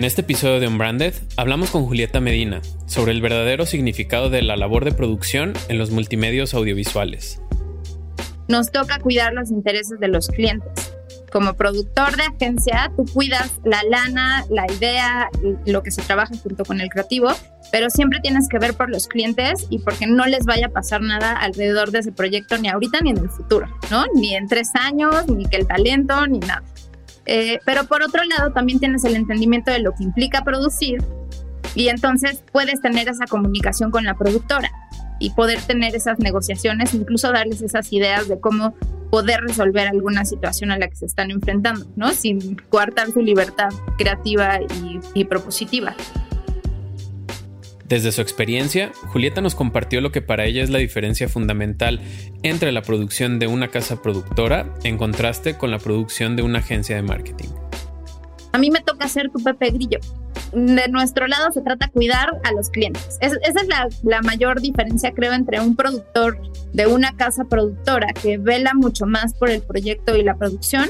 En este episodio de Unbranded hablamos con Julieta Medina sobre el verdadero significado de la labor de producción en los multimedios audiovisuales. Nos toca cuidar los intereses de los clientes. Como productor de agencia, tú cuidas la lana, la idea, lo que se trabaja junto con el creativo, pero siempre tienes que ver por los clientes y porque no les vaya a pasar nada alrededor de ese proyecto ni ahorita ni en el futuro, ¿no? Ni en tres años, ni que el talento, ni nada. Eh, pero por otro lado, también tienes el entendimiento de lo que implica producir y entonces puedes tener esa comunicación con la productora y poder tener esas negociaciones, incluso darles esas ideas de cómo poder resolver alguna situación a la que se están enfrentando, ¿no? Sin coartar su libertad creativa y propositiva. Desde su experiencia, Julieta nos compartió lo que para ella es la diferencia fundamental entre la producción de una casa productora en contraste con la producción de una agencia de marketing. A mí me toca ser tu Pepe Grillo. De nuestro lado se trata cuidar a los clientes. esa es la mayor diferencia, creo, entre un productor de una casa productora que vela mucho más por el proyecto y la producción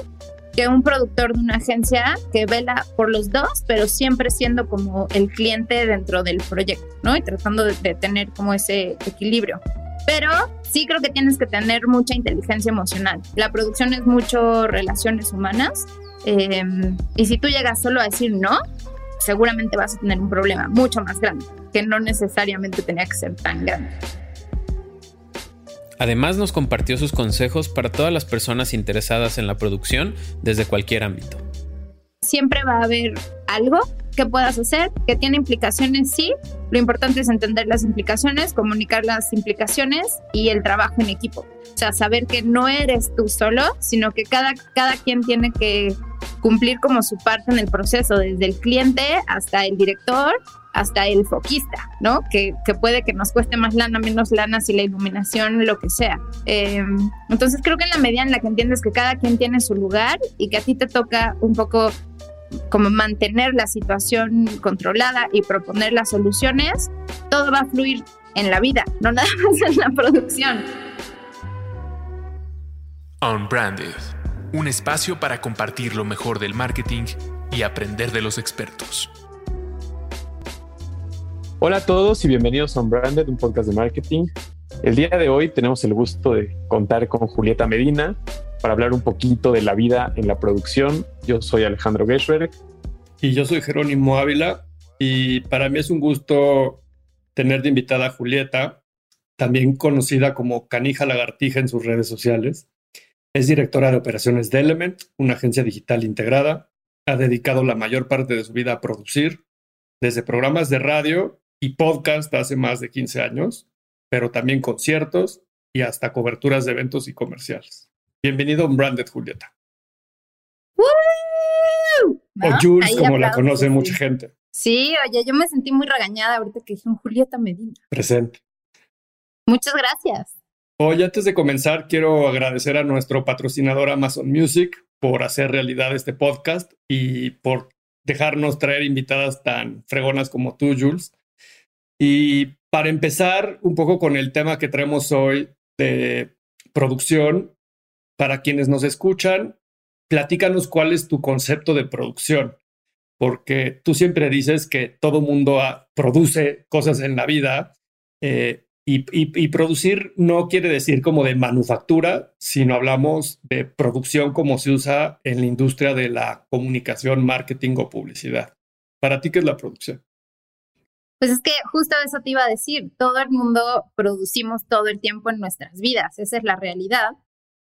que un productor de una agencia que vela por los dos, pero siempre siendo como el cliente dentro del proyecto, ¿no? Y tratando de, tener como ese equilibrio. Pero sí creo que tienes que tener mucha inteligencia emocional. La producción es mucho relaciones humanas. Em, y si tú llegas solo a decir no, seguramente vas a tener un problema mucho más grande, que no necesariamente tenía que ser tan grande. Además nos compartió sus consejos para todas las personas interesadas en la producción desde cualquier ámbito. Siempre va a haber algo que puedas hacer que tiene implicaciones, sí. Lo importante es entender las implicaciones, comunicar las implicaciones y el trabajo en equipo. O sea, saber que no eres tú solo, sino que cada, cada quien tiene que cumplir como su parte en el proceso, desde el cliente hasta el director hasta el foquista, ¿no? Que, puede que nos cueste más lana, menos lana, si la iluminación, lo que sea. Em, entonces creo que en la medida en la que entiendes que cada quien tiene su lugar y que a ti te toca un poco como mantener la situación controlada y proponer las soluciones, todo va a fluir en la vida, no nada más en la producción. Unbranded, un espacio para compartir lo mejor del marketing y aprender de los expertos. Hola a todos y bienvenidos a Unbranded, un podcast de marketing. El día de hoy tenemos el gusto de contar con Julieta Medina para hablar un poquito de la vida en la producción. Yo soy Alejandro Geschberg. Y yo soy Jerónimo Ávila. Y para mí es un gusto tener de invitada a Julieta, también conocida como Canija Lagartija en sus redes sociales. Es directora de operaciones de Element, una agencia digital integrada. Ha dedicado la mayor parte de su vida a producir, desde programas de radio y podcast hace más de 15 años, pero también conciertos y hasta coberturas de eventos y comerciales. Bienvenido a Branded Julieta. O Jules, como la conoce mucha gente. Sí, oye, yo me sentí muy regañada ahorita que dije un Julieta Medina. Presente. Muchas gracias. Hoy, antes de comenzar, quiero agradecer a nuestro patrocinador Amazon Music por hacer realidad este podcast y por dejarnos traer invitadas tan fregonas como tú, Jules. Y para empezar un poco con el tema que traemos hoy de producción, para quienes nos escuchan, platícanos cuál es tu concepto de producción, porque tú siempre dices que todo mundo produce cosas en la vida eh, y, producir no quiere decir como de manufactura, sino hablamos de producción como se usa en la industria de la comunicación, marketing o publicidad. ¿Para ti qué es la producción? Pues es que justo eso te iba a decir, todo el mundo producimos todo el tiempo en nuestras vidas, esa es la realidad.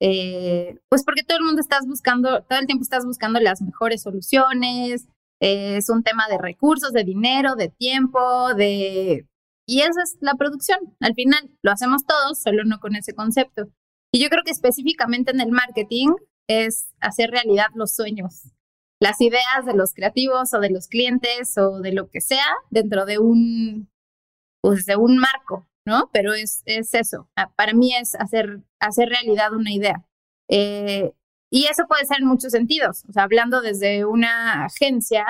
Eh, pues porque todo el mundo estás buscando, todo el tiempo estás buscando las mejores soluciones, eh, es un tema de recursos, de dinero, de tiempo, de... Y esa es la producción, al final lo hacemos todos, solo no con ese concepto. Y yo creo que específicamente en el marketing es hacer realidad los sueños, las ideas de los creativos o de los clientes o de lo que sea dentro de un, pues de un marco, ¿no? Pero es, es eso. Ah, para mí es hacer, hacer realidad una idea. Eh, y eso puede ser en muchos sentidos. O sea, hablando desde una agencia,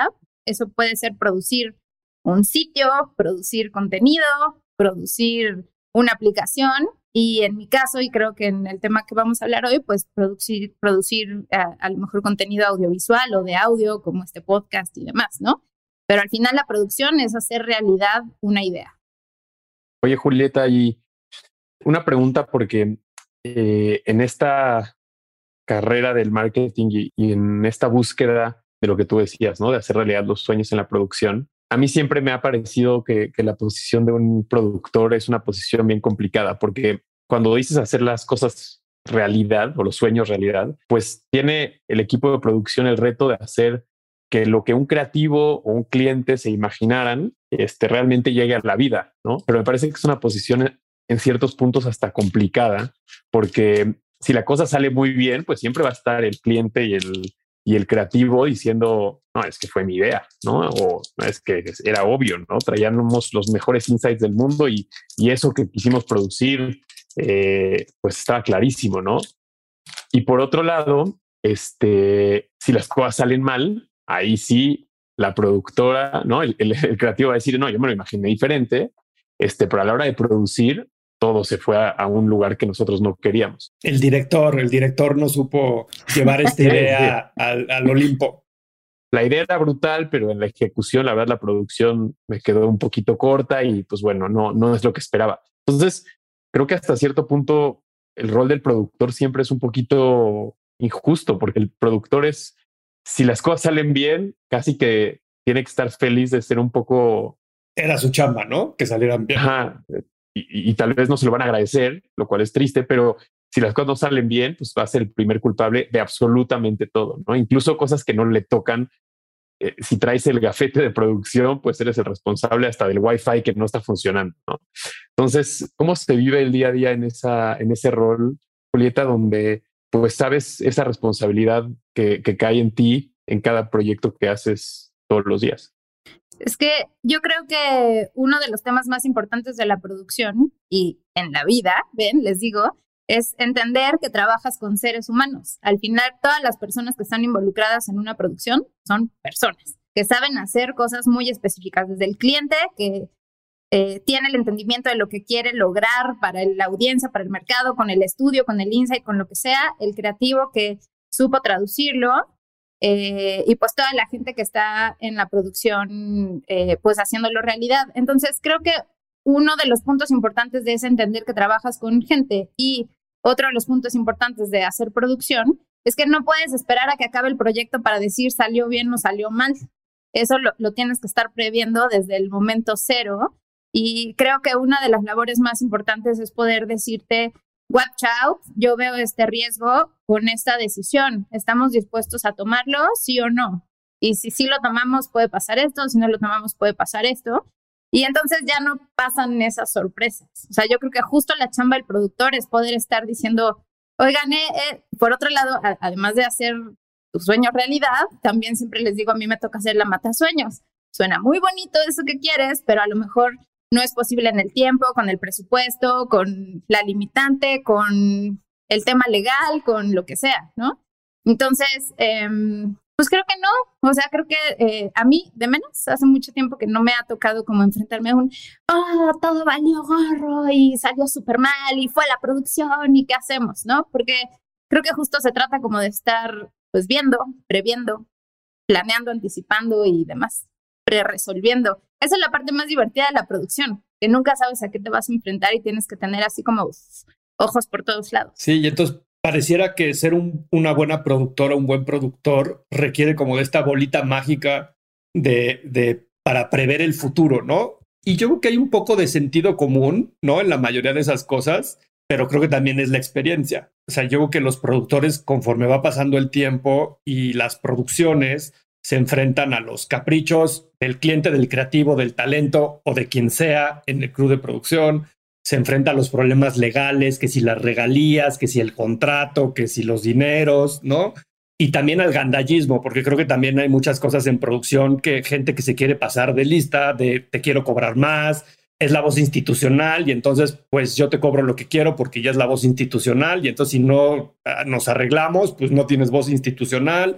eso puede ser producir un sitio, producir contenido, producir una aplicación y en mi caso, y creo que en el tema que vamos a hablar hoy, pues producir, producir a, lo mejor contenido audiovisual o de audio, como este podcast y demás, ¿no? Pero al final la producción es hacer realidad una idea. Oye, Julieta, y una pregunta porque eh, en esta carrera del marketing y, en esta búsqueda de lo que tú decías, ¿no? De hacer realidad los sueños en la producción, a mí siempre me ha parecido que la posición de un productor es una posición bien complicada porque cuando dices hacer las cosas realidad o los sueños realidad, pues tiene el equipo de producción el reto de hacer que lo que un creativo o un cliente se imaginaran este, realmente llegue a la vida, ¿no? Pero me parece que es una posición en ciertos puntos hasta complicada, porque si la cosa sale muy bien, pues siempre va a estar el cliente y el, y el creativo diciendo, no, es que fue mi idea, ¿no? O es que era obvio, ¿no? Traíamos los mejores insights del mundo y, y eso que quisimos producir eh, pues estaba clarísimo, ¿no? Y por otro lado, este, si las cosas salen mal, ahí sí la productora, ¿no? El, creativo va a decir, no, yo me lo imaginé diferente, este, pero a la hora de producir, todo se fue a, un lugar que nosotros no queríamos. El director, el director no supo llevar esta idea al, al Olimpo. La idea era brutal, pero en la ejecución, la verdad, la producción me quedó un poquito corta y pues bueno, no, no es lo que esperaba. Entonces, creo que hasta cierto punto el rol del productor siempre es un poquito injusto, porque el productor es, si las cosas salen bien, casi que tiene que estar feliz de ser un poco... Era su chamba, ¿no? Que salieran bien. Y, y, tal vez no se lo van a agradecer, lo cual es triste, pero si las cosas no salen bien, pues va a ser el primer culpable de absolutamente todo, ¿no? Incluso cosas que no le tocan eh, si traes el gafete de producción, pues eres el responsable hasta del Wi-Fi que no está funcionando. Entonces, ¿cómo se vive el día a día en, esa, en ese rol, Julieta, donde pues sabes esa responsabilidad que, que cae en ti en cada proyecto que haces todos los días? Es que yo creo que uno de los temas más importantes de la producción y en la vida, ven, les digo, es entender que trabajas con seres humanos. Al final, todas las personas que están involucradas en una producción son personas que saben hacer cosas muy específicas, desde el cliente que eh, tiene el entendimiento de lo que quiere lograr para la audiencia, para el mercado, con el estudio, con el insight, con lo que sea, el creativo que supo traducirlo eh, y pues toda la gente que está en la producción, eh, pues haciéndolo realidad. Entonces, creo que uno de los puntos importantes de es entender que trabajas con gente y otro de los puntos importantes de hacer producción es que no puedes esperar a que acabe el proyecto para decir salió bien o salió mal. Eso lo, tienes que estar previendo desde el momento cero. Y creo que una de las labores más importantes es poder decirte, watch out, yo veo este riesgo con esta decisión. ¿Estamos dispuestos a tomarlo, sí o no? Y si sí lo tomamos, puede pasar esto, si no lo tomamos, puede pasar esto. Y entonces ya no pasan esas sorpresas. O sea, yo creo que justo la chamba del productor es poder estar diciendo, oigan, eh, eh por otro lado, además de hacer tu sueño realidad, también siempre les digo, a mí me toca hacer la mata sueños. Suena muy bonito eso que quieres, pero a lo mejor no es posible en el tiempo, con el presupuesto, con la limitante, con el tema legal, con lo que sea, ¿no? Entonces, eh, pues creo que no, o sea, creo que eh, a mí, de menos, hace mucho tiempo que no me ha tocado como enfrentarme a un, oh, todo valió gorro y salió súper mal y fue la producción y qué hacemos, ¿no? Porque creo que justo se trata como de estar, pues, viendo, previendo, planeando, anticipando y demás, pre-resolviendo. Esa es la parte más divertida de la producción, que nunca sabes a qué te vas a enfrentar y tienes que tener así como ojos por todos lados. Sí, y entonces pareciera que ser una buena productora, un buen productor, requiere como de esta bolita mágica de, para prever el futuro, ¿no? Y yo creo que hay un poco de sentido común, ¿no? En la mayoría de esas cosas, pero creo que también es la experiencia. O sea, yo creo que los productores, conforme va pasando el tiempo y las producciones, se enfrentan a los caprichos del cliente, del creativo, del talento o de quien sea en el crew de producción, se enfrenta a los problemas legales, que si las regalías, que si el contrato, que si los dineros, ¿no? Y también al gandallismo, porque creo que también hay muchas cosas en producción que gente que se quiere pasar de lista, de te quiero cobrar más, es la voz institucional y entonces pues yo te cobro lo que quiero porque ya es la voz institucional y entonces si no ah, nos arreglamos, pues no tienes voz institucional,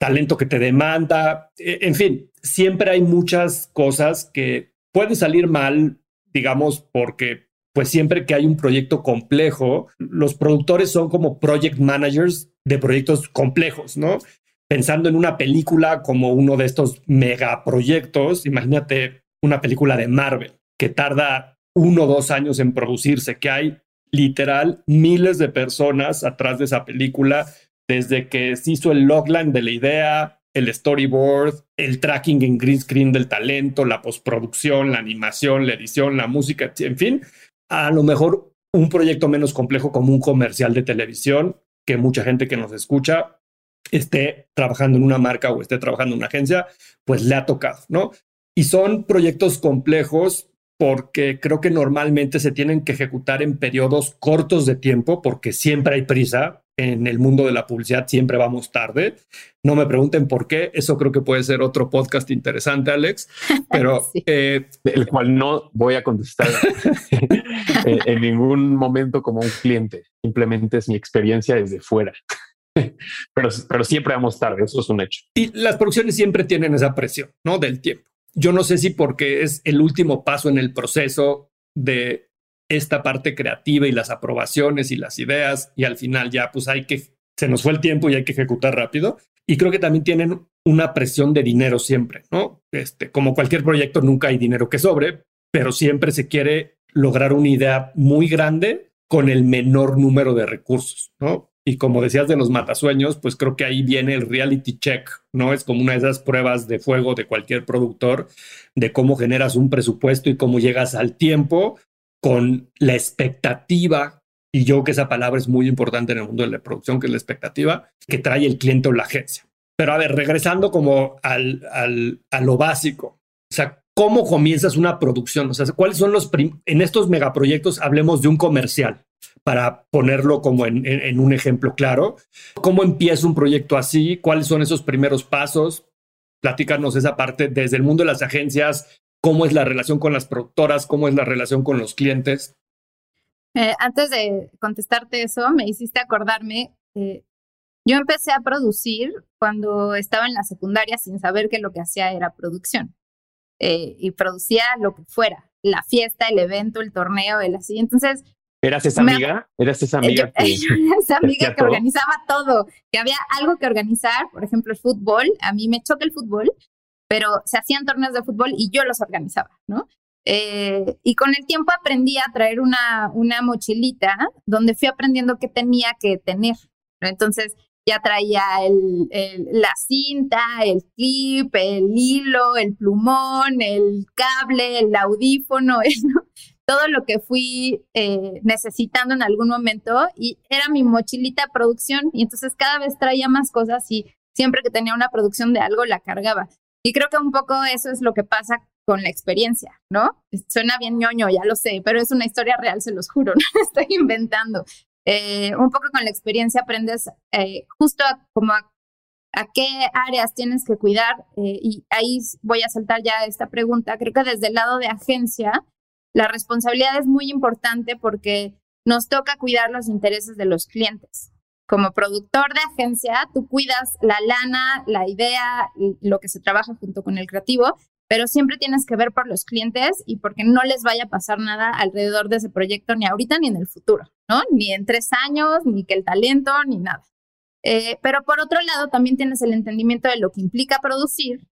talento que te demanda, e, en fin, siempre hay muchas cosas que pueden salir mal, digamos, porque pues siempre que hay un proyecto complejo, los productores son como project managers de proyectos complejos, ¿no? pensando en una película como uno de estos megaproyectos, imagínate una película de Marvel que tarda uno o dos años en producirse, que hay literal miles de personas atrás de esa película, desde que se hizo el logline de la idea, el storyboard, el tracking en green screen del talento, la postproducción, la animación, la edición, la música, en fin, a lo mejor un proyecto menos complejo como un comercial de televisión que mucha gente que nos escucha esté trabajando en una marca o esté trabajando en una agencia, pues le ha tocado, ¿no? Y son proyectos complejos porque creo que normalmente se tienen que ejecutar en periodos cortos de tiempo porque siempre hay prisa, en el mundo de la publicidad siempre vamos tarde. No me pregunten por qué, eso creo que puede ser otro podcast interesante, Alex, pero... Eh, el cual no voy a contestar en, ningún momento como un cliente, simplemente es mi experiencia desde fuera. pero, pero siempre vamos tarde, eso es un hecho. Y las producciones siempre tienen esa presión, ¿no? Del tiempo. Yo no sé si porque es el último paso en el proceso de esta parte creativa y las aprobaciones y las ideas y al final ya pues hay que, se nos fue el tiempo y hay que ejecutar rápido. Y creo que también tienen una presión de dinero siempre, ¿no? Este, como cualquier proyecto, nunca hay dinero que sobre, pero siempre se quiere lograr una idea muy grande con el menor número de recursos, ¿no? Y como decías de los matasueños, pues creo que ahí viene el reality check, ¿no? Es como una de esas pruebas de fuego de cualquier productor, de cómo generas un presupuesto y cómo llegas al tiempo con la expectativa, y yo que esa palabra es muy importante en el mundo de la producción, que es la expectativa que trae el cliente o la agencia. Pero a ver, regresando como al, al, a lo básico, o sea, ¿cómo comienzas una producción? O sea, ¿cuáles son los, en estos megaproyectos, hablemos de un comercial, para ponerlo como en, en, un ejemplo claro. ¿Cómo empieza un proyecto así? ¿Cuáles son esos primeros pasos? Platícanos esa parte desde el mundo de las agencias, cómo es la relación con las productoras, cómo es la relación con los clientes. Eh, antes de contestarte eso, me hiciste acordarme, eh, yo empecé a producir cuando estaba en la secundaria sin saber que lo que hacía era producción. Eh, y producía lo que fuera, la fiesta, el evento, el torneo, el así. Entonces... ¿Eras esa amiga? ¿Eras esa amiga? que, esa amiga que organizaba todo, que había algo que organizar, por ejemplo, el fútbol. A mí me choca el fútbol, pero se hacían torneos de fútbol y yo los organizaba, ¿no? Eh, y con el tiempo aprendí a traer una, una mochilita donde fui aprendiendo qué tenía que tener. Entonces ya traía el, la cinta, el clip, el hilo, el plumón, el cable, el audífono, todo lo que fui eh, necesitando en algún momento y era mi mochilita producción y entonces cada vez traía más cosas y siempre que tenía una producción de algo la cargaba. Y creo que un poco eso es lo que pasa con la experiencia, ¿no? Suena bien ñoño, ya lo sé, pero es una historia real, se los juro, no estoy inventando. Eh, un poco con la experiencia aprendes eh, justo a, como a, qué áreas tienes que cuidar eh, y ahí voy a saltar ya esta pregunta. Creo que desde el lado de agencia, la responsabilidad es muy importante porque nos toca cuidar los intereses de los clientes como productor de agencia, tú cuidas la lana, la idea, lo que se trabaja junto con el creativo, pero siempre tienes que ver por los clientes y porque no les vaya a pasar nada alrededor de ese proyecto, ni ahorita ni en el futuro, ¿no? Ni en tres años, ni que el talento, ni nada. Eh, pero por otro lado, también tienes el entendimiento de lo que implica producir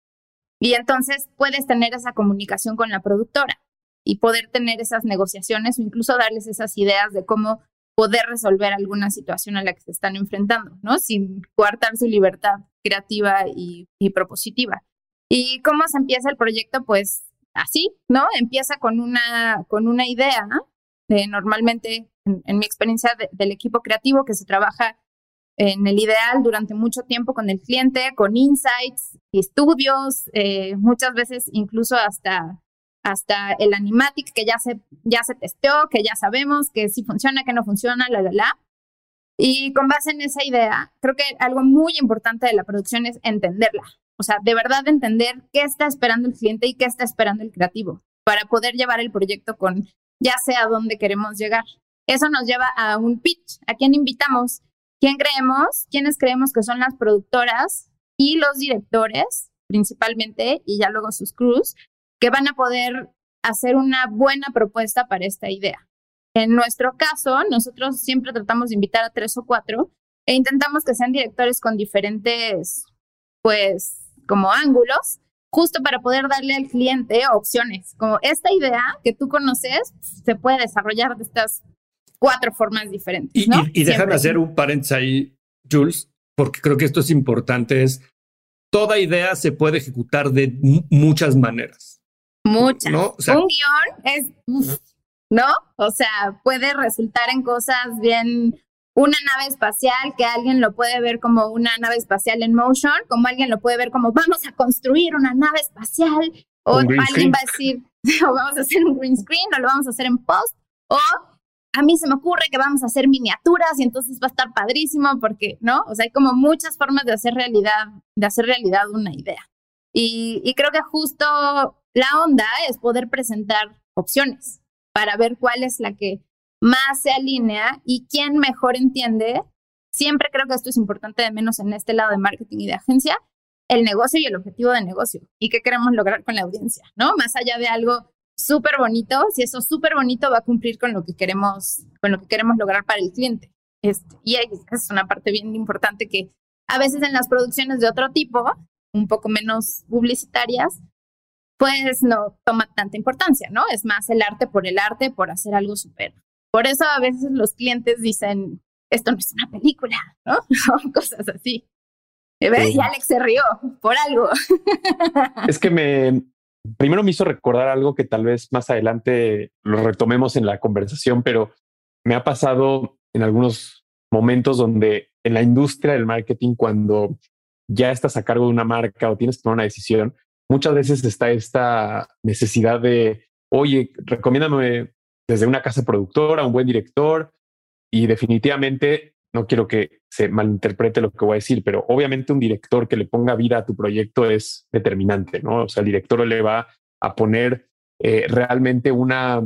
y entonces puedes tener esa comunicación con la productora y poder tener esas negociaciones o incluso darles esas ideas de cómo poder resolver alguna situación a la que se están enfrentando, ¿no? Sin coartar su libertad creativa y, propositiva. ¿Y cómo se empieza el proyecto? Pues así, ¿no? Empieza con una, con una idea, de normalmente, en, mi experiencia del equipo creativo, que se trabaja en el ideal durante mucho tiempo con el cliente, con insights, estudios, eh, muchas veces incluso hasta hasta el animatic que ya se, ya se testeó, que ya sabemos que si funciona, que no funciona, la, la, la. Y con base en esa idea, creo que algo muy importante de la producción es entenderla. O sea, de verdad entender qué está esperando el cliente y qué está esperando el creativo para poder llevar el proyecto con ya sea a dónde queremos llegar. Eso nos lleva a un pitch. ¿A quién invitamos? ¿Quién creemos? ¿Quiénes creemos que son las productoras y los directores, principalmente, y ya luego sus crews, que van a poder hacer una buena propuesta para esta idea. En nuestro caso, nosotros siempre tratamos de invitar a tres o cuatro e intentamos que sean directores con diferentes pues, como ángulos, justo para poder darle al cliente opciones. Como esta idea que tú conoces se puede desarrollar de estas cuatro formas diferentes. Y, ¿no? y, déjame hacer un paréntesis ahí, Jules, porque creo que esto es importante. Es toda idea se puede ejecutar de muchas maneras. Muchas. ¿no? un guion es, ¿no? O sea, puede resultar en cosas bien una nave espacial que alguien lo puede ver como una nave espacial en motion, como alguien lo puede ver como vamos a construir una nave espacial, o alguien va a decir, o vamos a hacer un green screen, o lo vamos a hacer en post, o a mí se me ocurre que vamos a hacer miniaturas y entonces va a estar padrísimo porque, ¿no? O sea, hay como muchas formas de hacer realidad, de hacer realidad una idea. Y, y creo que justo la onda es poder presentar opciones para ver cuál es la que más se alinea y quién mejor entiende. Siempre creo que esto es importante, de menos en este lado de marketing y de agencia, el negocio y el objetivo de negocio y qué queremos lograr con la audiencia, ¿no? Más allá de algo súper bonito, si eso súper bonito va a cumplir con lo que queremos, con lo que queremos lograr para el cliente. Este, y es una parte bien importante que a veces en las producciones de otro tipo, un poco menos publicitarias, pues no toma tanta importancia, ¿no? Es más el arte por el arte, por hacer algo súper por eso a veces los clientes dicen, esto no es una película, ¿no? cosas así. ¿Ves? Y Alex se rió por algo. es que me, primero me hizo recordar algo que tal vez más adelante lo retomemos en la conversación, pero me ha pasado en algunos momentos donde en la industria del marketing, cuando ya estás a cargo de una marca o tienes que tomar una decisión, muchas veces está esta necesidad de, oye, recomiéndame desde una casa productora, un buen director y definitivamente no quiero que se malinterprete lo que voy a decir, pero obviamente un director que le ponga vida a tu proyecto es determinante, ¿no? O sea, el director le va a poner eh, realmente una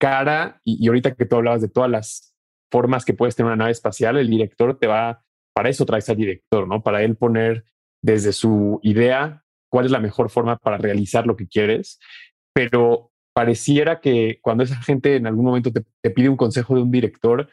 cara y, y, ahorita que tú hablabas de todas las formas que puedes tener una nave espacial, el director te va, para eso traes al director, ¿no? Para él poner desde su idea cuál es la mejor forma para realizar lo que quieres, pero pareciera que cuando esa gente en algún momento te, pide un consejo de un director,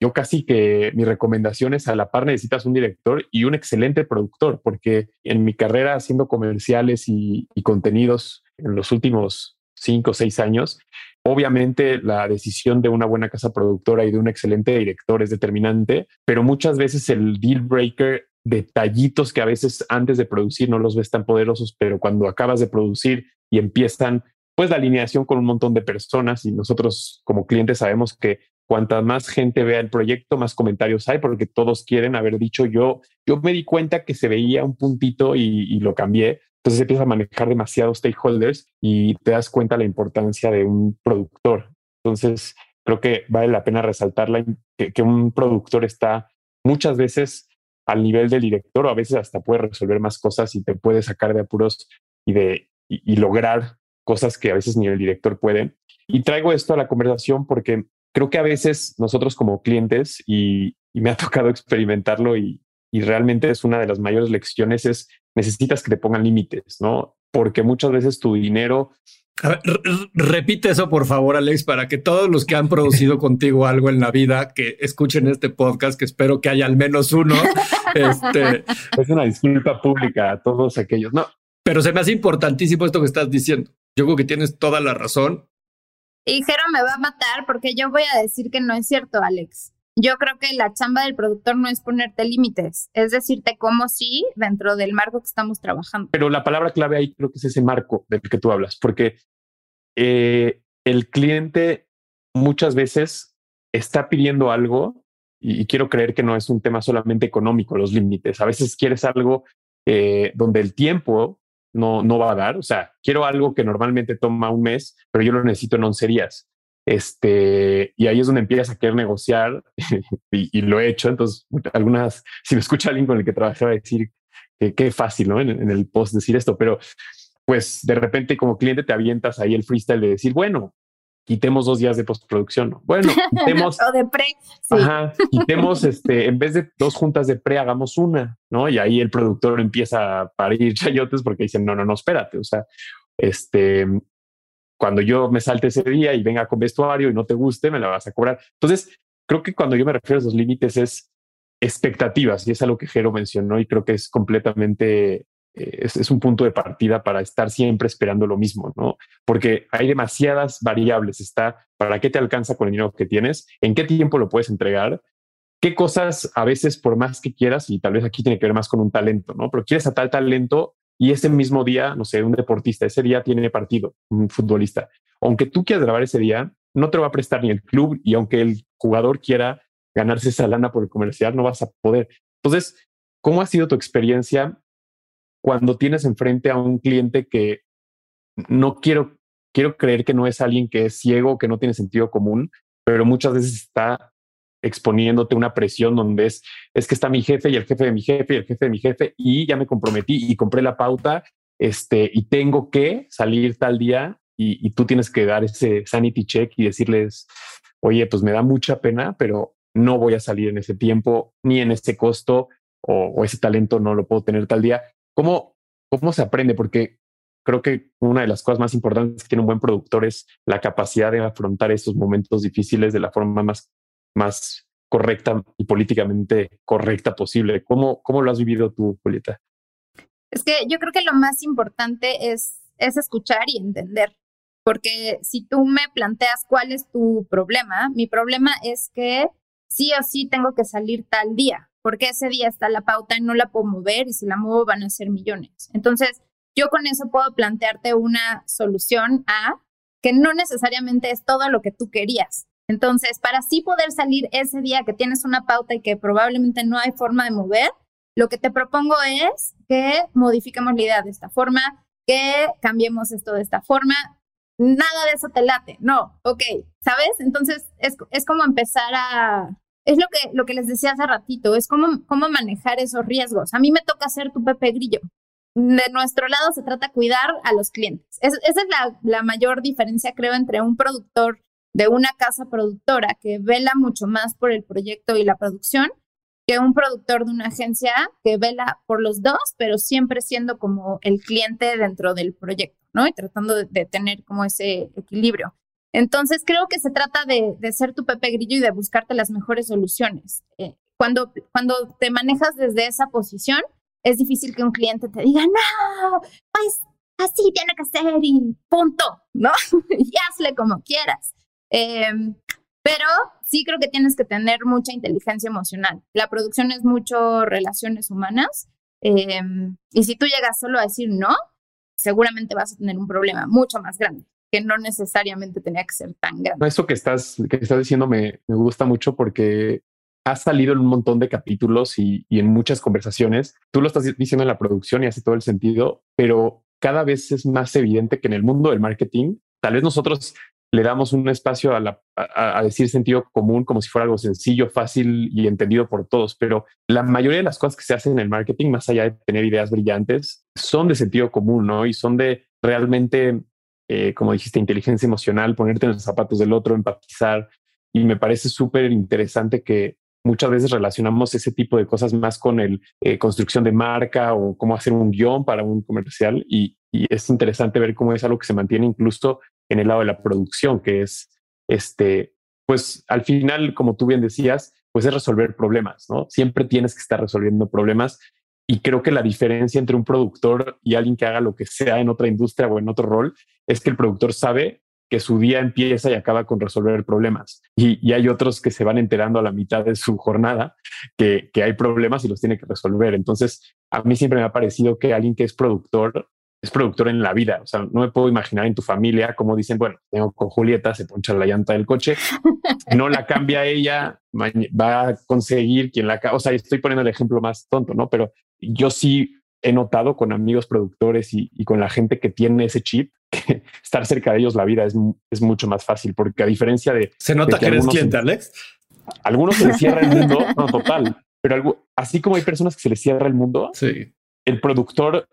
yo casi que mi recomendación es a la par necesitas un director y un excelente productor, porque en mi carrera haciendo comerciales y, contenidos en los últimos cinco o seis años, obviamente la decisión de una buena casa productora y de un excelente director es determinante, pero muchas veces el deal breaker, detallitos que a veces antes de producir no los ves tan poderosos, pero cuando acabas de producir y empiezan pues la alineación con un montón de personas y nosotros como clientes sabemos que cuanta más gente vea el proyecto, más comentarios hay, porque todos quieren haber dicho yo, yo me di cuenta que se veía un puntito y, lo cambié. Entonces empieza a manejar demasiados stakeholders y te das cuenta la importancia de un productor. Entonces creo que vale la pena resaltar que, que un productor está muchas veces al nivel del director o a veces hasta puede resolver más cosas y te puede sacar de apuros y de y lograr cosas que a veces ni el director puede. Y traigo esto a la conversación porque creo que a veces nosotros como clientes, y, me ha tocado experimentarlo y, realmente es una de las mayores lecciones, es necesitas que te pongan límites, ¿no? Porque muchas veces tu dinero... repite eso, por favor, Alex, para que todos los que han producido contigo algo en la vida, que escuchen este podcast, que espero que haya al menos uno. este... Es una disculpa pública a todos aquellos. No, pero se me hace importantísimo esto que estás diciendo. Yo creo que tienes toda la razón. Y Jero me va a matar porque yo voy a decir que no es cierto, Alex. Yo creo que la chamba del productor no es ponerte límites, es decirte cómo sí dentro del marco que estamos trabajando. Pero la palabra clave ahí creo que es ese marco del que tú hablas, porque eh, el cliente muchas veces está pidiendo algo y, quiero creer que no es un tema solamente económico, los límites. A veces quieres algo eh, donde el tiempo no, no va a dar. O sea, quiero algo que normalmente toma un mes, pero yo lo necesito en 11 días. Este, y ahí es donde empiezas a querer negociar y, lo he hecho. Entonces, algunas, si me escucha alguien con el que trabajé, va a decir que qué fácil, ¿no? En, el post decir esto, pero pues de repente como cliente te avientas ahí el freestyle de decir, bueno, quitemos dos días de postproducción. Bueno, quitemos. o de pre. Ajá, quitemos este, en vez de dos juntas de pre, hagamos una, ¿no? Y ahí el productor empieza a parir chayotes porque dicen, no, no, no, espérate. O sea, este, cuando yo me salte ese día y venga con vestuario y no te guste, me la vas a cobrar. Entonces, creo que cuando yo me refiero a esos límites es expectativas y es algo que Jero mencionó y creo que es completamente es, un punto de partida para estar siempre esperando lo mismo, ¿no? Porque hay demasiadas variables. Está para qué te alcanza con el dinero que tienes, en qué tiempo lo puedes entregar, qué cosas a veces por más que quieras, y tal vez aquí tiene que ver más con un talento, ¿no? Pero quieres a tal talento y ese mismo día, no sé, un deportista, ese día tiene partido, un futbolista. Aunque tú quieras grabar ese día, no te va a prestar ni el club y aunque el jugador quiera ganarse esa lana por el comercial, no vas a poder. Entonces, ¿cómo ha sido tu experiencia cuando tienes enfrente a un cliente que no quiero, quiero creer que no es alguien que es ciego, que no tiene sentido común, pero muchas veces está exponiéndote una presión donde es, es que está mi jefe y el jefe de mi jefe y el jefe de mi jefe y ya me comprometí y compré la pauta este, y tengo que salir tal día y, tú tienes que dar ese sanity check y decirles, oye, pues me da mucha pena, pero no voy a salir en ese tiempo ni en ese costo o ese talento no lo puedo tener tal día. ¿Cómo, ¿Cómo se aprende? Porque creo que una de las cosas más importantes que tiene un buen productor es la capacidad de afrontar esos momentos difíciles de la forma más, más correcta y políticamente correcta posible. ¿Cómo, cómo lo has vivido tú, Julieta? Es que yo creo que lo más importante es, es escuchar y entender. Porque si tú me planteas cuál es tu problema, mi problema es que sí o sí tengo que salir tal día porque ese día está la pauta y no la puedo mover y si la muevo van a ser millones. Entonces, yo con eso puedo plantearte una solución a que no necesariamente es todo lo que tú querías. Entonces, para así poder salir ese día que tienes una pauta y que probablemente no hay forma de mover, lo que te propongo es que modifiquemos la idea de esta forma, que cambiemos esto de esta forma. Nada de eso te late, no, ok, ¿sabes? Entonces es, es como empezar a, es lo que, lo que les decía hace ratito, es cómo, cómo manejar esos riesgos. A mí me toca ser tu Pepe Grillo. De nuestro lado se trata cuidar a los clientes. esa es la, la mayor diferencia, creo, entre un productor de una casa productora que vela mucho más por el proyecto y la producción que un productor de una agencia que vela por los dos, pero siempre siendo como el cliente dentro del proyecto, ¿no? Y tratando de tener como ese equilibrio. Entonces, creo que se trata de, ser tu Pepe Grillo y de buscarte las mejores soluciones. Eh, cuando, cuando te manejas desde esa posición, es difícil que un cliente te diga, no, pues así tiene que ser y punto, ¿no? y hazle como quieras. Em, pero sí creo que tienes que tener mucha inteligencia emocional. La producción es mucho relaciones humanas. Em, y si tú llegas solo a decir no, seguramente vas a tener un problema mucho más grande que no necesariamente tenía que ser tan grande. Eso que estás, que estás diciendo me, me gusta mucho porque ha salido en un montón de capítulos y, y, en muchas conversaciones. Tú lo estás diciendo en la producción y hace todo el sentido, pero cada vez es más evidente que en el mundo del marketing, tal vez nosotros le damos un espacio a, decir sentido común como si fuera algo sencillo, fácil y entendido por todos, pero la mayoría de las cosas que se hacen en el marketing, más allá de tener ideas brillantes, son de sentido común, ¿no? Y son de realmente eh, como dijiste, inteligencia emocional, ponerte en los zapatos del otro, empatizar. Y me parece súper interesante que muchas veces relacionamos ese tipo de cosas más con el eh, construcción de marca o cómo hacer un guion para un comercial. Y, es interesante ver cómo es algo que se mantiene incluso en el lado de la producción, que es este, pues al final, como tú bien decías, pues es resolver problemas, ¿no? Siempre tienes que estar resolviendo problemas y creo que la diferencia entre un productor y alguien que haga lo que sea en otra industria o en otro rol es que el productor sabe que su día empieza y acaba con resolver problemas. Y, hay otros que se van enterando a la mitad de su jornada que, que, hay problemas y los tiene que resolver. Entonces, a mí siempre me ha parecido que alguien que es productor es productor en la vida. O sea, no me puedo imaginar en tu familia como dicen, bueno, tengo con Julieta, se poncha la llanta del coche, no la cambia ella, va a conseguir quien la... O sea, estoy poniendo el ejemplo más tonto, ¿no? Pero yo sí he notado con amigos productores y, con la gente que tiene ese chip, que estar cerca de ellos la vida es, es mucho más fácil, porque a diferencia de... Se nota que, eres cliente, Alex. Algunos se les cierra el mundo, no, total, pero algo, así como hay personas que se les cierra el mundo, sí. el productor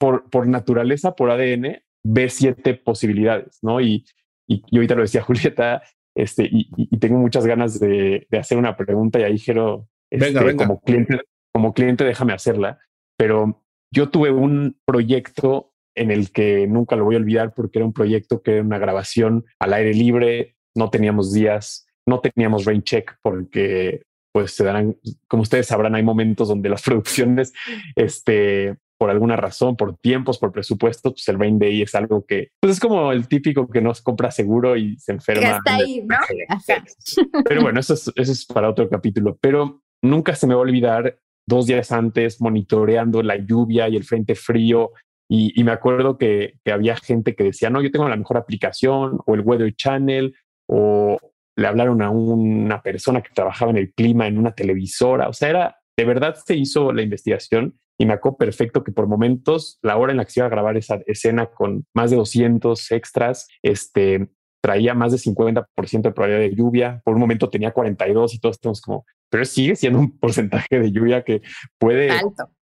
por, por naturaleza, por ADN, ve siete posibilidades, ¿no? Y, y, ahorita lo decía Julieta, este, y, y, tengo muchas ganas de, de, hacer una pregunta y ahí Jero, este, como cliente, como cliente déjame hacerla, pero yo tuve un proyecto en el que nunca lo voy a olvidar porque era un proyecto que era una grabación al aire libre, no teníamos días, no teníamos rain check porque pues se darán, como ustedes sabrán, hay momentos donde las producciones, este, por alguna razón, por tiempos, por presupuesto, pues el rain day es algo que, pues es como el típico que no se compra seguro y se enferma. Está ahí, ¿no? Pero bueno, eso es, eso es para otro capítulo. Pero nunca se me va a olvidar dos días antes monitoreando la lluvia y el frente frío. Y, me acuerdo que, que, había gente que decía, no, yo tengo la mejor aplicación o el Weather Channel o le hablaron a una persona que trabajaba en el clima en una televisora. O sea, era de verdad se hizo la investigación y me acuerdo perfecto que por momentos la hora en la que se iba a grabar esa escena con más de 200 extras, este, traía más de 50% de probabilidad de lluvia. Por un momento tenía 42 y todos estamos como, pero sigue siendo un porcentaje de lluvia que puede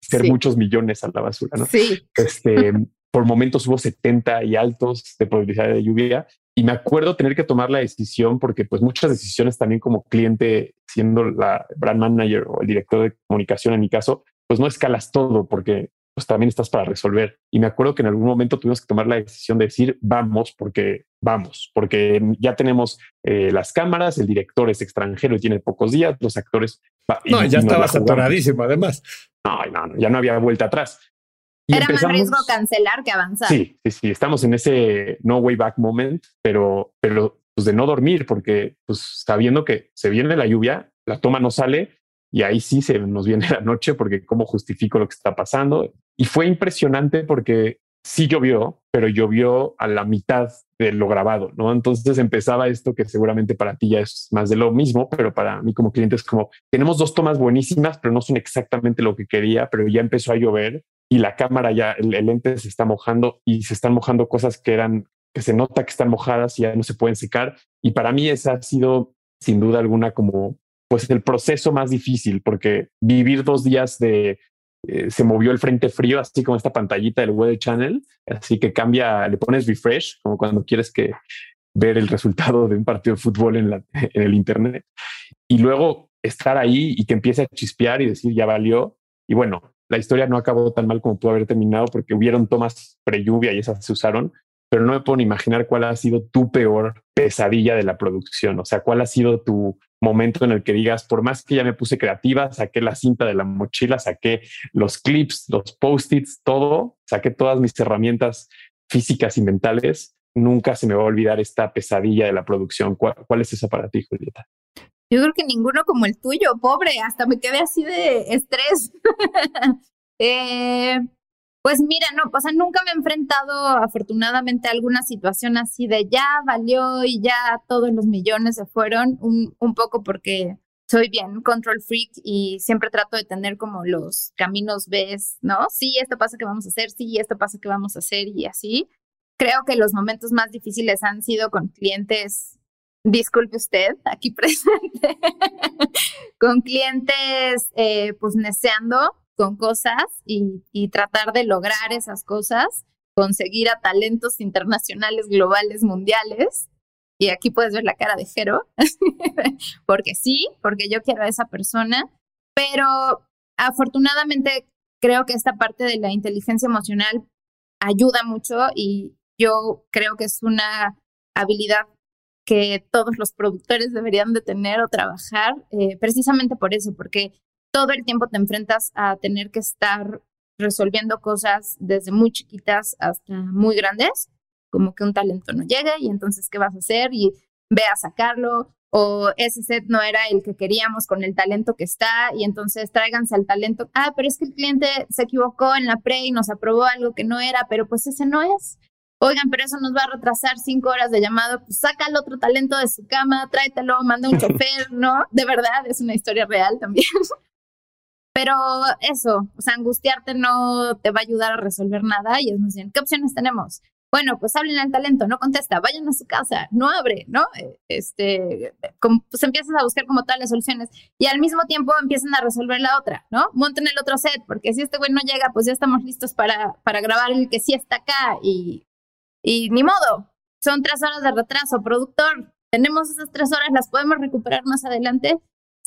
ser muchos millones a la basura, ¿no? Sí. Este, por momentos hubo 70 y altos de probabilidad de lluvia y me acuerdo tener que tomar la decisión porque pues muchas decisiones también como cliente, siendo la brand manager o el director de comunicación en mi caso, pues no escalas todo porque pues también estás para resolver. Y me acuerdo que en algún momento tuvimos que tomar la decisión de decir vamos porque vamos, porque ya tenemos eh, las cámaras, el director es extranjero y tiene pocos días, los actores... No, ya estaba saturadísimo además. No, no, ya no había vuelta atrás. Era más riesgo cancelar que avanzar. Sí, sí, sí, estamos en ese no way back moment, pero, pero pues de no dormir, porque pues sabiendo que se viene la lluvia, la toma no sale y ahí sí se nos viene la noche porque cómo justifico lo que está pasando. Y fue impresionante porque sí llovió, pero llovió a la mitad de lo grabado, ¿no? Entonces empezaba esto que seguramente para ti ya es más de lo mismo, pero para mí como cliente es como, tenemos dos tomas buenísimas, pero no son exactamente lo que quería, pero ya empezó a llover y la cámara ya, el, lente se está mojando y se están mojando cosas que eran, que se nota que están mojadas y ya no se pueden secar. Y para mí esa ha sido sin duda alguna como pues el proceso más difícil, porque vivir dos días de eh, se movió el frente frío, así como esta pantallita del Weather Channel, así que cambia, le pones refresh, como cuando quieres que ver el resultado de un partido de fútbol en, la, en el Internet, y luego estar ahí y que empiece a chispear y decir ya valió. Y bueno, la historia no acabó tan mal como pudo haber terminado porque hubieron tomas pre-lluvia y esas se usaron, pero no me puedo imaginar cuál ha sido tu peor pesadilla de la producción. O sea, cuál ha sido tu momento en el que digas, por más que ya me puse creativa, saqué la cinta de la mochila, saqué los clips, los post-its, todo, saqué todas mis herramientas físicas y mentales. Nunca se me va a olvidar esta pesadilla de la producción. ¿Cuál, es esa para ti, Julieta? Yo creo que ninguno como el tuyo, pobre, hasta me quedé así de estrés. eh, pues mira, no, o sea, nunca me he enfrentado afortunadamente a alguna situación así de ya valió y ya todos los millones se fueron, un, un poco porque soy bien control freak y siempre trato de tener como los caminos ves, ¿no? Sí, esto pasa que vamos a hacer, sí, esto pasa que vamos a hacer y así. Creo que los momentos más difíciles han sido con clientes disculpe usted, aquí presente, con clientes eh, pues neceando con cosas y, tratar de lograr esas cosas, conseguir a talentos internacionales, globales, mundiales. Y aquí puedes ver la cara de Jero, porque sí, porque yo quiero a esa persona, pero afortunadamente creo que esta parte de la inteligencia emocional ayuda mucho y yo creo que es una habilidad que todos los productores deberían de tener o trabajar, eh, precisamente por eso, porque todo el tiempo te enfrentas a tener que estar resolviendo cosas desde muy chiquitas hasta muy grandes, como que un talento no llega y entonces, ¿qué vas a hacer? Y ve a sacarlo, o ese set no era el que queríamos con el talento que está y entonces tráiganse al talento. Ah, pero es que el cliente se equivocó en la pre y nos aprobó algo que no era, pero pues ese no es oigan, pero eso nos va a retrasar cinco horas de llamado, pues saca el otro talento de su cama, tráetelo, manda un chofer, ¿no? De verdad, es una historia real también. Pero eso, o sea, angustiarte no te va a ayudar a resolver nada y es más bien, ¿qué opciones tenemos? Bueno, pues hablen al talento, no contesta, vayan a su casa, no abre, ¿no? Este, pues empiezas a buscar como todas las soluciones y al mismo tiempo empiezan a resolver la otra, ¿no? Monten el otro set, porque si este güey no llega, pues ya estamos listos para, para grabar el que sí está acá y y ni modo, son tres horas de retraso, productor. Tenemos esas tres horas, las podemos recuperar más adelante.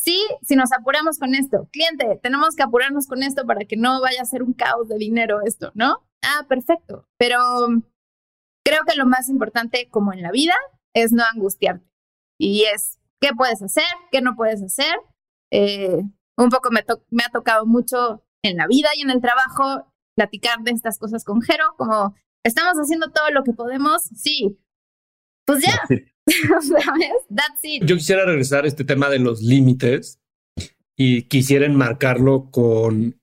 Sí, si nos apuramos con esto. Cliente, tenemos que apurarnos con esto para que no vaya a ser un caos de dinero esto, ¿no? Ah, perfecto. Pero creo que lo más importante, como en la vida, es no angustiarte. Y es qué puedes hacer, qué no puedes hacer. Eh, un poco me, me ha tocado mucho en la vida y en el trabajo platicar de estas cosas con Jero, como estamos haciendo todo lo que podemos, sí, pues ya, ¿sabes? That's it. Yo quisiera regresar a este tema de los límites y quisiera enmarcarlo con,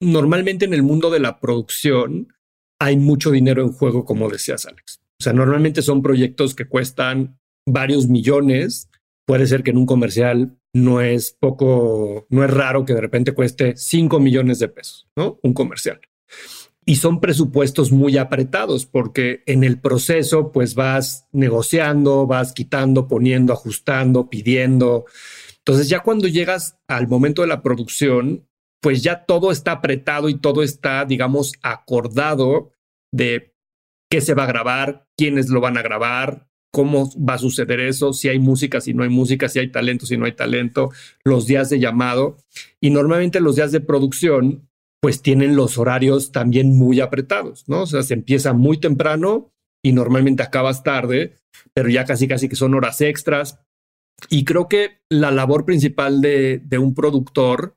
normalmente en el mundo de la producción hay mucho dinero en juego, como decías, Alex. O sea, normalmente son proyectos que cuestan varios millones. Puede ser que en un comercial no es poco, no es raro que de repente cueste 5 millones de pesos, ¿no? Un comercial. Y son presupuestos muy apretados porque en el proceso pues vas negociando, vas quitando, poniendo, ajustando, pidiendo. Entonces ya cuando llegas al momento de la producción, pues ya todo está apretado y todo está, digamos, acordado de qué se va a grabar, quiénes lo van a grabar, cómo va a suceder eso, si hay música, si no hay música, si hay talento, si no hay talento, los días de llamado. Y normalmente los días de producción, pues tienen los horarios también muy apretados, ¿no? O sea, se empieza muy temprano y normalmente acabas tarde, pero ya casi casi que son horas extras. Y creo que la labor principal de, un productor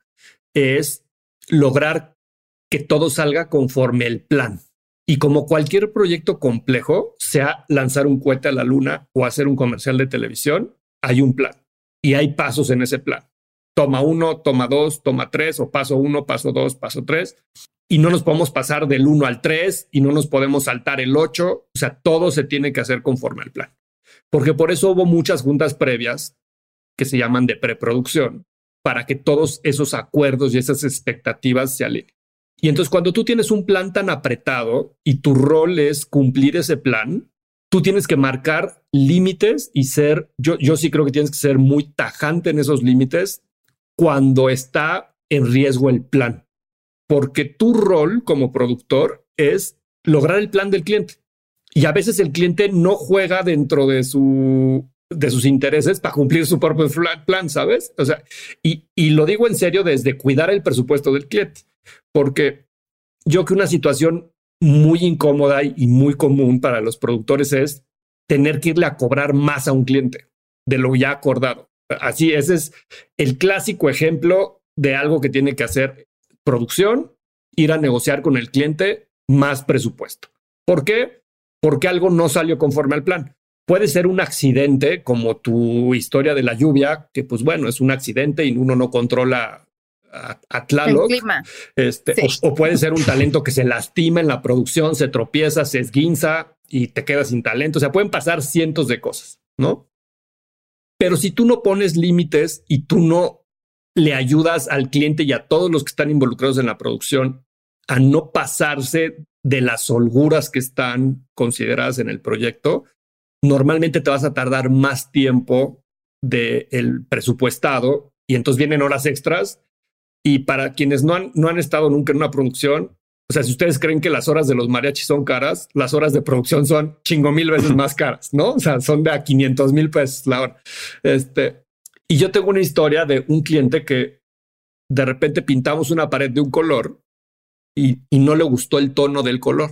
es lograr que todo salga conforme el plan. Y como cualquier proyecto complejo, sea lanzar un cohete a la luna o hacer un comercial de televisión, hay un plan y hay pasos en ese plan. Toma uno, toma dos, toma tres, o paso uno, paso dos, paso tres. Y no nos podemos pasar del uno al tres y no nos podemos saltar el ocho. O sea, todo se tiene que hacer conforme al plan. Porque por eso hubo muchas juntas previas que se llaman de preproducción, para que todos esos acuerdos y esas expectativas se alineen. Y entonces cuando tú tienes un plan tan apretado y tu rol es cumplir ese plan, tú tienes que marcar límites y ser, yo, yo sí creo que tienes que ser muy tajante en esos límites cuando está en riesgo el plan, porque tu rol como productor es lograr el plan del cliente. Y a veces el cliente no juega dentro de su de sus intereses para cumplir su propio plan, ¿sabes? O sea, y, y lo digo en serio desde cuidar el presupuesto del cliente porque yo que una situación muy incómoda y muy común para los productores es tener que irle a cobrar más a un cliente de lo ya acordado. Así, ese es el clásico ejemplo de algo que tiene que hacer producción, ir a negociar con el cliente más presupuesto. ¿Por qué? Porque algo no salió conforme al plan. Puede ser un accidente como tu historia de la lluvia, que pues bueno, es un accidente y uno no controla a, Tlaloc, este, o, puede ser un talento que se lastima en la producción, se tropieza, se esguinza y te quedas sin talento. O sea, pueden pasar cientos de cosas, ¿no? Pero si tú no pones límites y tú no le ayudas al cliente y a todos los que están involucrados en la producción a no pasarse de las holguras que están consideradas en el proyecto, normalmente te vas a tardar más tiempo del presupuestado y entonces vienen horas extras. Y para quienes no han, no han estado nunca en una producción, o sea, si ustedes creen que las horas de los mariachis son caras, las horas de producción son chingo mil veces más caras, ¿no? O sea, son de a 500 mil pesos la hora. Este, y yo tengo una historia de un cliente que de repente pintamos una pared de un color y, y no le gustó el tono del color.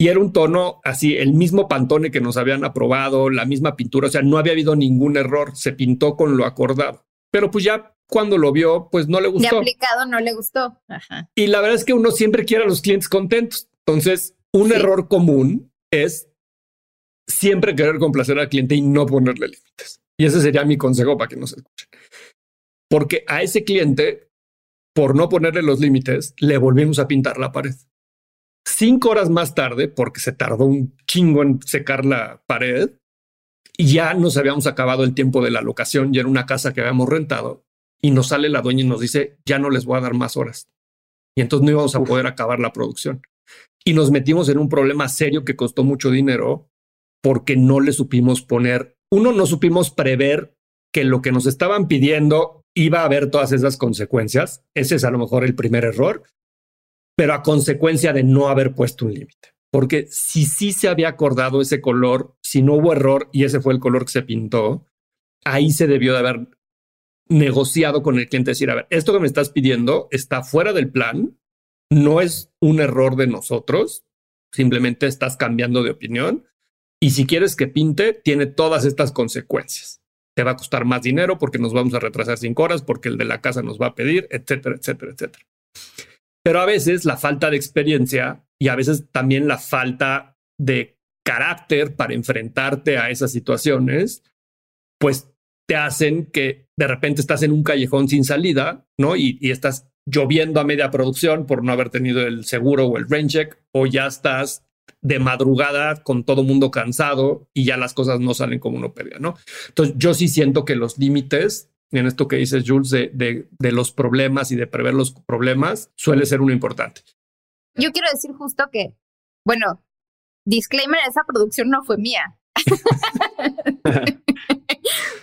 Y era un tono así, el mismo pantone que nos habían aprobado, la misma pintura, o sea, no había habido ningún error, se pintó con lo acordado. Pero pues ya cuando lo vio, pues no le gustó. De aplicado no le gustó. Y la verdad es que uno siempre quiere a los clientes contentos. Entonces, un error común es siempre querer complacer al cliente y no ponerle límites. Y ese sería mi consejo para que no se escuchen. Porque a ese cliente, por no ponerle los límites, le volvimos a pintar la pared. Cinco horas más tarde, porque se tardó un chingo en secar la pared, y ya nos habíamos acabado el tiempo de la locación y era una casa que habíamos rentado y nos sale la dueña y nos dice, ya no les voy a dar más horas. Y entonces no íbamos a poder acabar la producción. Y nos metimos en un problema serio que costó mucho dinero porque no le supimos poner, uno, no supimos prever que lo que nos estaban pidiendo iba a haber todas esas consecuencias. Ese es a lo mejor el primer error, pero a consecuencia de no haber puesto un límite. Porque si sí se había acordado ese color, si no hubo error y ese fue el color que se pintó, ahí se debió de haber negociado con el cliente, decir, a ver, esto que me estás pidiendo está fuera del plan, no es un error de nosotros, simplemente estás cambiando de opinión y si quieres que pinte, tiene todas estas consecuencias. te va a costar más dinero porque nos vamos a retrasar cinco horas, porque el de la casa nos va a pedir, etcétera, etcétera, etcétera. Pero a veces la falta de experiencia y a veces también la falta de carácter para enfrentarte a esas situaciones, pues te hacen que de repente estás en un callejón sin salida, ¿no? Y, y estás lloviendo a media producción por no haber tenido el seguro o el rain check, o ya estás de madrugada con todo mundo cansado y ya las cosas no salen como uno pedía, ¿no? Entonces yo sí siento que los límites en esto que dices, Jules, de, de, de, los problemas y de prever los problemas, suele ser uno importante. Yo quiero decir justo que, bueno, disclaimer, esa producción no fue mía.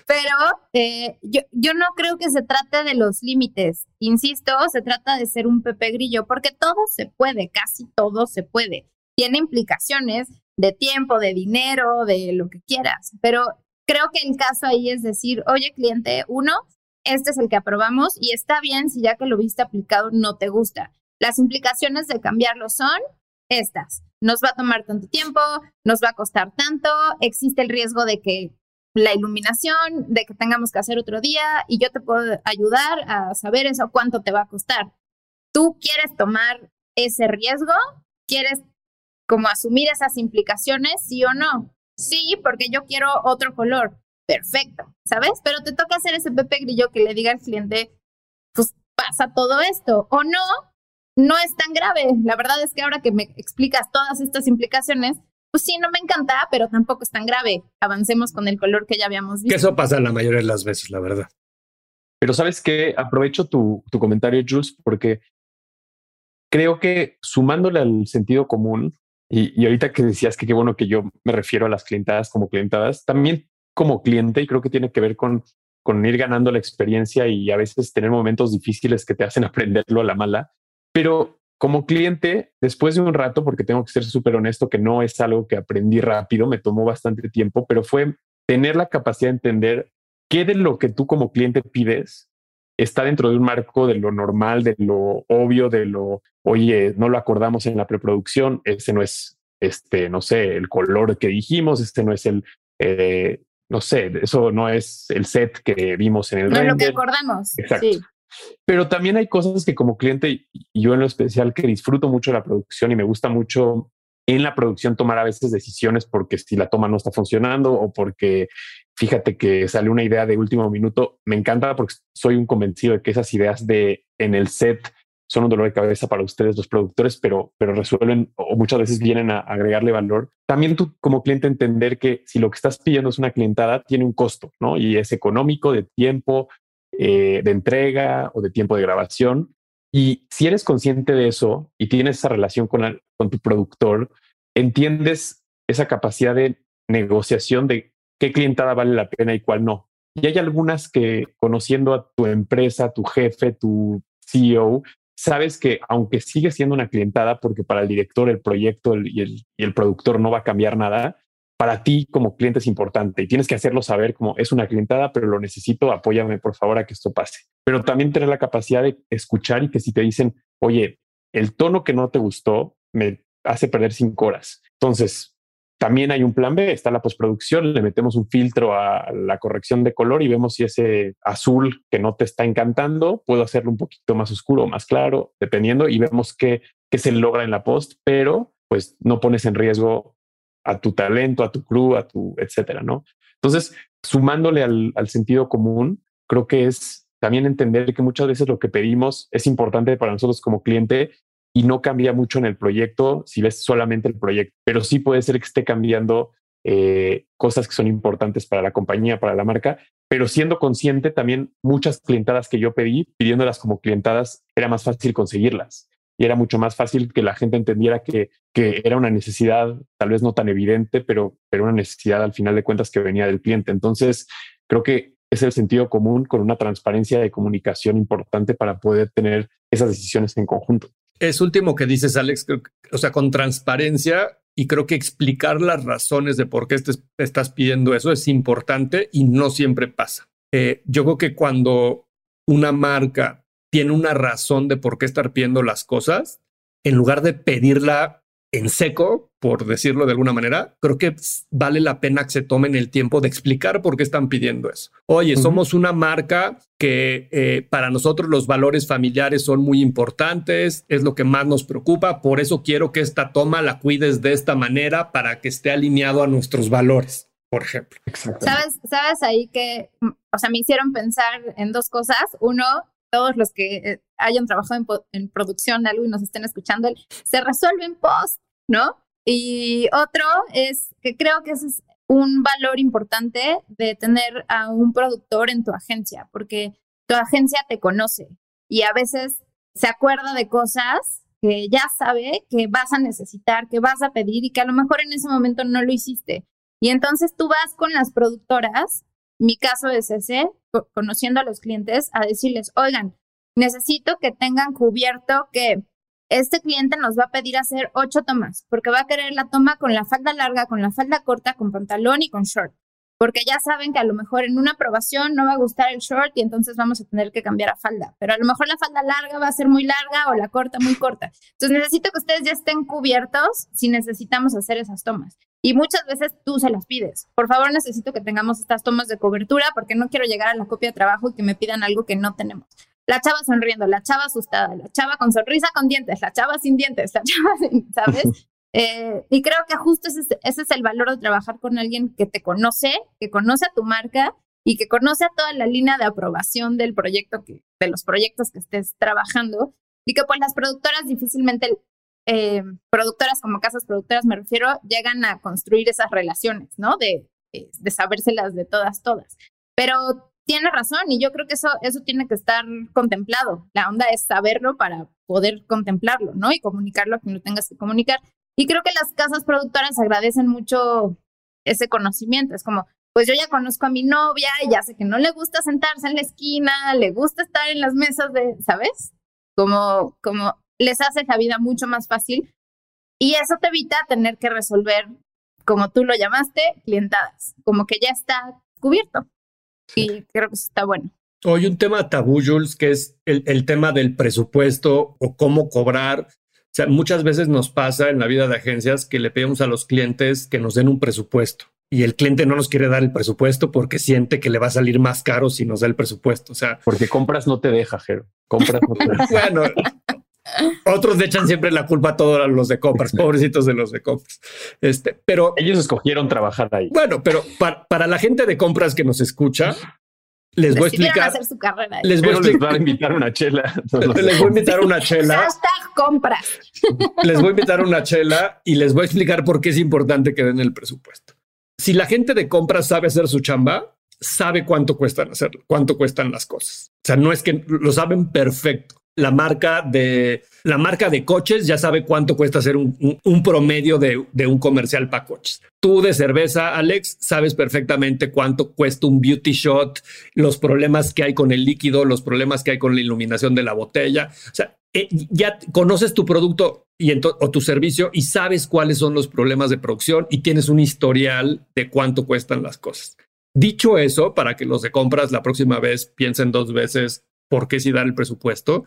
Pero eh, yo, yo no creo que se trate de los límites. Insisto, se trata de ser un Pepe Grillo, porque todo se puede, casi todo se puede. Tiene implicaciones de tiempo, de dinero, de lo que quieras. Pero creo que el caso ahí es decir, oye cliente, uno, este es el que aprobamos y está bien si ya que lo viste aplicado no te gusta. Las implicaciones de cambiarlo son estas. Nos va a tomar tanto tiempo, nos va a costar tanto, existe el riesgo de que la iluminación, de que tengamos que hacer otro día y yo te puedo ayudar a saber eso, cuánto te va a costar. ¿Tú quieres tomar ese riesgo? ¿Quieres como asumir esas implicaciones, sí o no? Sí, porque yo quiero otro color. Perfecto, ¿sabes? Pero te toca hacer ese Pepe Grillo que le diga al cliente, pues pasa todo esto. O no, no es tan grave. La verdad es que ahora que me explicas todas estas implicaciones, pues sí, no me encanta, pero tampoco es tan grave. Avancemos con el color que ya habíamos visto. Que eso pasa la mayoría de las veces, la verdad. Pero sabes que aprovecho tu, tu comentario, Jules, porque creo que sumándole al sentido común, y, y, ahorita que decías que qué bueno que yo me refiero a las clientadas como clientadas, también como cliente, y creo que tiene que ver con, con ir ganando la experiencia y a veces tener momentos difíciles que te hacen aprenderlo a la mala. Pero como cliente, después de un rato, porque tengo que ser súper honesto que no es algo que aprendí rápido, me tomó bastante tiempo, pero fue tener la capacidad de entender qué de lo que tú como cliente pides está dentro de un marco de lo normal, de lo obvio, de lo, oye, no lo acordamos en la preproducción, ese no es, este, no sé, el color que dijimos, este no es el, eh, no sé, eso no es el set que vimos en el No render. lo que acordamos. Exacto. Sí. Pero también hay cosas que como cliente, yo en lo especial, que disfruto mucho la producción y me gusta mucho en la producción tomar a veces decisiones porque si la toma no está funcionando o porque fíjate que sale una idea de último minuto, me encanta porque soy un convencido de que esas ideas de en el set son un dolor de cabeza para ustedes los productores, pero, pero resuelven o muchas veces vienen a agregarle valor. También tú como cliente entender que si lo que estás pidiendo es una clientada, tiene un costo, ¿no? Y es económico, de tiempo, eh, de entrega o de tiempo de grabación. Y si eres consciente de eso y tienes esa relación con, la, con tu productor, entiendes esa capacidad de negociación de qué clientada vale la pena y cuál no. Y hay algunas que conociendo a tu empresa, tu jefe, tu CEO, sabes que aunque sigue siendo una clientada, porque para el director el proyecto el, y, el, y el productor no va a cambiar nada, para ti como cliente es importante y tienes que hacerlo saber como es una clientada, pero lo necesito, apóyame por favor a que esto pase. Pero también tener la capacidad de escuchar y que si te dicen, oye, el tono que no te gustó me hace perder cinco horas. Entonces, también hay un plan B, está la postproducción, le metemos un filtro a la corrección de color y vemos si ese azul que no te está encantando, puedo hacerlo un poquito más oscuro o más claro, dependiendo, y vemos qué, qué se logra en la post, pero pues no pones en riesgo a tu talento, a tu crew, a tu etcétera, ¿no? Entonces, sumándole al, sentido común, creo que es también entender que muchas veces lo que pedimos es importante para nosotros como cliente y no cambia mucho en el proyecto si ves solamente el proyecto, pero sí puede ser que esté cambiando eh, cosas que son importantes para la compañía, para la marca, pero siendo consciente también muchas clientadas que yo pedí, pidiéndolas como clientadas, era más fácil conseguirlas y era mucho más fácil que la gente entendiera que, que era una necesidad, tal vez no tan evidente, pero, pero una necesidad al final de cuentas que venía del cliente. Entonces, creo que es el sentido común con una transparencia de comunicación importante para poder tener esas decisiones en conjunto. Es último que dices, Alex, o sea, con transparencia y creo que explicar las razones de por qué te estás pidiendo eso es importante y no siempre pasa. Eh, yo creo que cuando una marca tiene una razón de por qué estar pidiendo las cosas, en lugar de pedirla en seco, por decirlo de alguna manera, creo que vale la pena que se tomen el tiempo de explicar por qué están pidiendo eso. Oye, somos una marca que eh, para nosotros los valores familiares son muy importantes, es lo que más nos preocupa, por eso quiero que esta toma la cuides de esta manera para que esté alineado a nuestros valores, por ejemplo. ¿Sabes, sabes ahí que, mm, o sea, me hicieron pensar en dos cosas. Uno, todos los que eh, hayan trabajado en, producción algo y nos estén escuchando, se resuelve en post, ¿no? Y otro es que creo que ese es un valor importante de tener a un productor en tu agencia, porque tu agencia te conoce y a veces se acuerda de cosas que ya sabe que vas a necesitar, que vas a pedir y que a lo mejor en ese momento no lo hiciste. Y entonces tú vas con las productoras mi caso es ese, conociendo a los clientes, a decirles, oigan, necesito que tengan cubierto que este cliente nos va a pedir hacer ocho tomas, porque va a querer la toma con la falda larga, con la falda corta, con pantalón y con short porque ya saben que a lo mejor en una aprobación no va a gustar el short y entonces vamos a tener que cambiar a falda, pero a lo mejor la falda larga va a ser muy larga o la corta muy corta. Entonces necesito que ustedes ya estén cubiertos si necesitamos hacer esas tomas. Y muchas veces tú se las pides. Por favor, necesito que tengamos estas tomas de cobertura porque no quiero llegar a la copia de trabajo y que me pidan algo que no tenemos. La chava sonriendo, la chava asustada, la chava con sonrisa con dientes, la chava sin dientes, la chava sin, ¿sabes? Eh, y creo que justo ese, ese, es el valor de trabajar con alguien que te conoce, que conoce a tu marca y que conoce a toda la línea de aprobación del proyecto, que, de los proyectos que estés trabajando. Y que pues las productoras difícilmente, eh, productoras como casas productoras me refiero, llegan a construir esas relaciones, ¿no? De, eh, de sabérselas de todas, todas. Pero tiene razón y yo creo que eso, eso tiene que estar contemplado. La onda es saberlo para poder contemplarlo, ¿no? Y comunicarlo a quien lo tengas que comunicar. Y creo que las casas productoras agradecen mucho ese conocimiento. Es como, pues yo ya conozco a mi novia ya sé que no le gusta sentarse en la esquina, le gusta estar en las mesas de, ¿sabes? Como, como les hace la vida mucho más fácil. Y eso te evita tener que resolver, como tú lo llamaste, clientadas. Como que ya está cubierto. Y creo que eso está bueno. Hoy un tema tabú, Jules, que es el, el tema del presupuesto o cómo cobrar sea, muchas veces nos pasa en la vida de agencias que le pedimos a los clientes que nos den un presupuesto y el cliente no nos quiere dar el presupuesto porque siente que le va a salir más caro si nos da el presupuesto. O sea, porque compras no te deja, Jero. Compras no te deja. bueno, otros le echan siempre la culpa a todos los de compras, pobrecitos de los de compras. Este, pero ellos escogieron trabajar ahí. Bueno, pero para, para la gente de compras que nos escucha, les voy a explicar. les voy a, invitar una chela. les voy a invitar una chela. Hashtag compras. Les voy a invitar una chela y les voy a explicar por qué es importante que den el presupuesto. Si la gente de compras sabe hacer su chamba, sabe cuánto cuestan hacerlo, cuánto cuestan las cosas. O sea, no es que lo saben perfecto la marca de la marca de coches ya sabe cuánto cuesta hacer un, promedio de, un comercial para coches. Tú de cerveza, Alex, sabes perfectamente cuánto cuesta un beauty shot, los problemas que hay con el líquido, los problemas que hay con la iluminación de la botella. O sea, eh, ya conoces tu producto y o tu servicio y sabes cuáles son los problemas de producción y tienes un historial de cuánto cuestan las cosas. Dicho eso, para que los de compras la próxima vez piensen dos veces por qué si dar el presupuesto.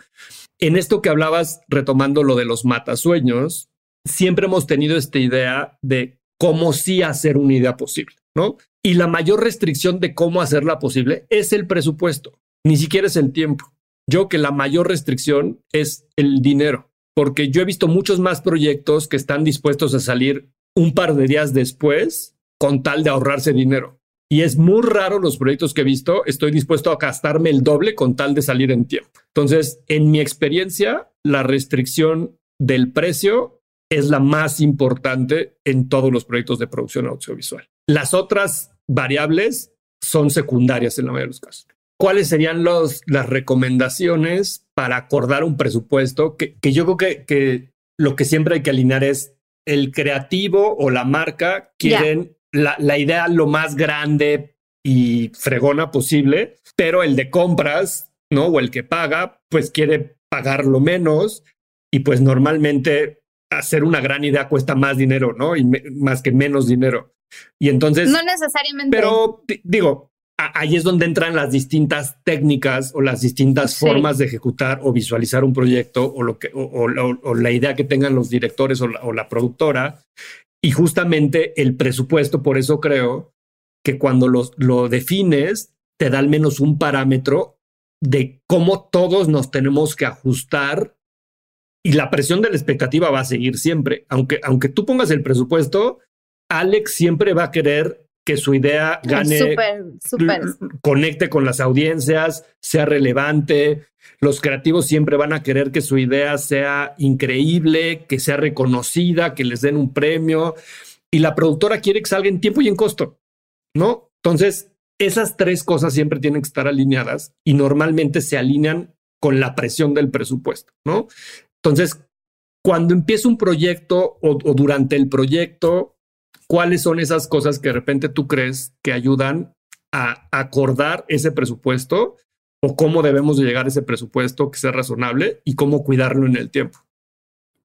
En esto que hablabas, retomando lo de los matasueños, siempre hemos tenido esta idea de cómo sí hacer una idea posible, ¿no? Y la mayor restricción de cómo hacerla posible es el presupuesto, ni siquiera es el tiempo. Yo que la mayor restricción es el dinero, porque yo he visto muchos más proyectos que están dispuestos a salir un par de días después con tal de ahorrarse dinero. Y es muy raro los proyectos que he visto. Estoy dispuesto a gastarme el doble con tal de salir en tiempo. Entonces, en mi experiencia, la restricción del precio es la más importante en todos los proyectos de producción audiovisual. Las otras variables son secundarias en la mayoría de los casos. ¿Cuáles serían los, las recomendaciones para acordar un presupuesto? Que, yo creo que, que, lo que siempre hay que alinear es el creativo o la marca quieren la, idea lo más grande y fregona posible, pero el de compras, ¿no? O el que paga, pues quiere pagar lo menos y pues normalmente hacer una gran idea cuesta más dinero, ¿no? Y más que menos dinero. Y entonces... No necesariamente. Pero digo, ahí es donde entran las distintas técnicas o las distintas formas de ejecutar o visualizar un proyecto o lo que o, la idea que tengan los directores o la, productora y justamente el presupuesto por eso creo que cuando lo defines te da al menos un parámetro de cómo todos nos tenemos que ajustar y la presión de la expectativa va a seguir siempre. Aunque aunque tú pongas el presupuesto Alex siempre va a querer que su idea gane, conecte con las audiencias, sea relevante. Los creativos siempre van a querer que su idea sea increíble, que sea reconocida, que les den un premio. Y la productora quiere que salga en tiempo y en costo, ¿no? Entonces, esas tres cosas siempre tienen que estar alineadas y normalmente se alinean con la presión del presupuesto, ¿no? Entonces, cuando empieza un proyecto o durante el proyecto, ¿cuáles son esas cosas que de repente tú crees que ayudan a acordar ese presupuesto o cómo debemos de llegar a ese presupuesto que sea razonable y cómo cuidarlo en el tiempo?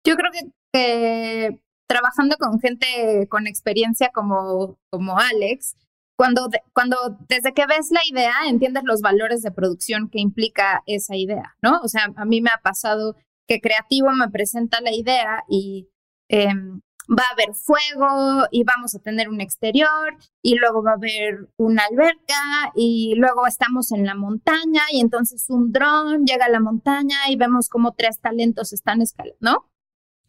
Yo creo que, trabajando con gente con experiencia como, como Alex, cuando, cuando desde que ves la idea entiendes los valores de producción que implica esa idea, ¿no? O sea, a mí me ha pasado que creativo me presenta la idea y em, va a haber fuego y vamos a tener un exterior y luego va a haber una alberca y luego estamos en la montaña y entonces un dron llega a la montaña y vemos como tres talentos están escalando, ¿no?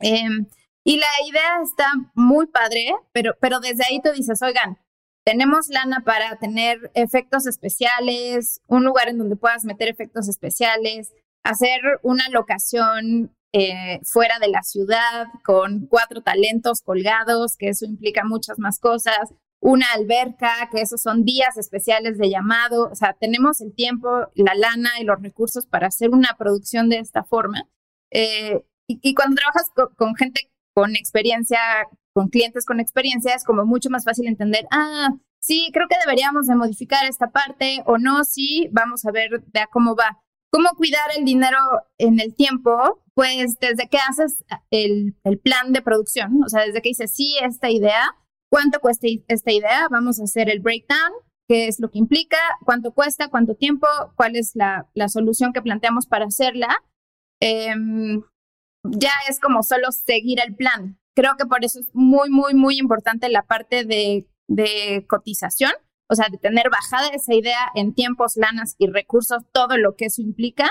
Em, y la idea está muy padre, pero, pero desde ahí tú dices, oigan, tenemos lana para tener efectos especiales, un lugar en donde puedas meter efectos especiales, hacer una locación eh, fuera de la ciudad con cuatro talentos colgados, que eso implica muchas más cosas, una alberca, que esos son días especiales de llamado, o sea, tenemos el tiempo, la lana y los recursos para hacer una producción de esta forma. Eh, y, cuando trabajas con, gente con experiencia, con clientes con experiencia, es como mucho más fácil entender, ah, sí, creo que deberíamos de modificar esta parte o no, sí, vamos a ver de cómo va. ¿Cómo cuidar el dinero en el tiempo? Pues desde que haces el, plan de producción, o sea, desde que dices, sí, esta idea, ¿cuánto cuesta esta idea? Vamos a hacer el breakdown, qué es lo que implica, cuánto cuesta, cuánto tiempo, cuál es la, solución que planteamos para hacerla. Em, ya es como solo seguir el plan. Creo que por eso es muy, muy, muy importante la parte de, de cotización, o sea, de tener bajada esa idea en tiempos, lanas y recursos, todo lo que eso implica,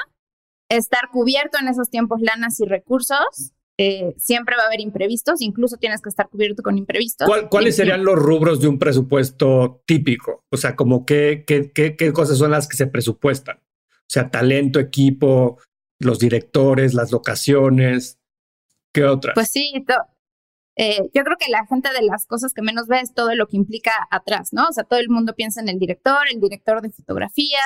estar cubierto en esos tiempos, lanas y recursos. Eh, siempre va a haber imprevistos, incluso tienes que estar cubierto con imprevistos. ¿Cuáles serían los rubros de un presupuesto típico? O sea, como qué, qué, qué, qué cosas son las que se presupuestan. O sea, talento, equipo, los directores, las locaciones, ¿qué otras? Pues sí, eh, yo creo que la gente de las cosas que menos ve es todo lo que implica atrás, ¿no? O sea, todo el mundo piensa en el director, el director de fotografía,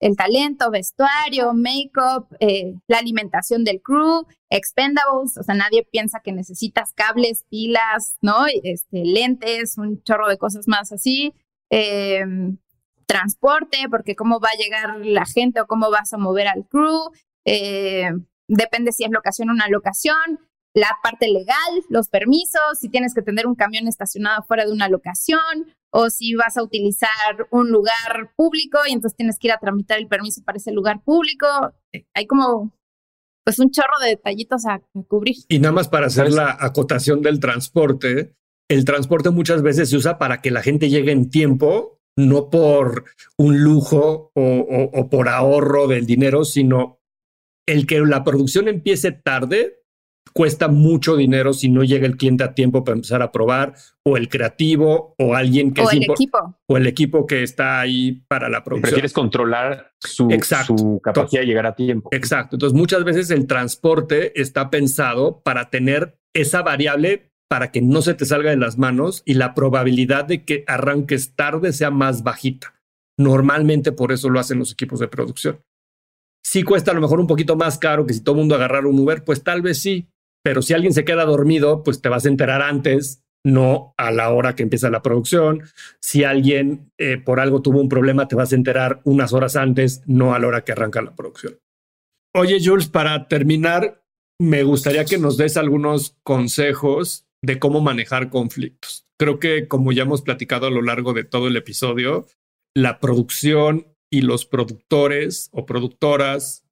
el talento, vestuario, make-up, eh, la alimentación del crew, expendables, o sea, nadie piensa que necesitas cables, pilas, ¿no? Este, lentes, un chorro de cosas más así. Em, transporte, porque cómo va a llegar la gente o cómo vas a mover al crew. Eh, depende si es locación o una locación la parte legal, los permisos, si tienes que tener un camión estacionado fuera de una locación o si vas a utilizar un lugar público y entonces tienes que ir a tramitar el permiso para ese lugar público. Hay como pues un chorro de detallitos a, cubrir. Y nada más para hacer la acotación del transporte, el transporte muchas veces se usa para que la gente llegue en tiempo, no por un lujo o, o por ahorro del dinero, sino el que la producción empiece tarde cuesta mucho dinero si no llega el cliente a tiempo para empezar a probar, o el creativo, o alguien que o el equipo. o el equipo que está ahí para la producción. Prefieres controlar su, su capacidad de llegar a tiempo. Exacto. Entonces, muchas veces el transporte está pensado para tener esa variable para que no se te salga de las manos y la probabilidad de que arranques tarde sea más bajita. Normalmente por eso lo hacen los equipos de producción. Si cuesta a lo mejor un poquito más caro que si todo el mundo agarrara un Uber, pues tal vez sí, pero si alguien se queda dormido, pues te vas a enterar antes, no a la hora que empieza la producción. Si alguien eh, por algo tuvo un problema, te vas a enterar unas horas antes, no a la hora que arranca la producción. Oye, Jules, para terminar, me gustaría que nos des algunos consejos de cómo manejar conflictos. Creo que como ya hemos platicado a lo largo de todo el episodio, la producción y los productores o productoras,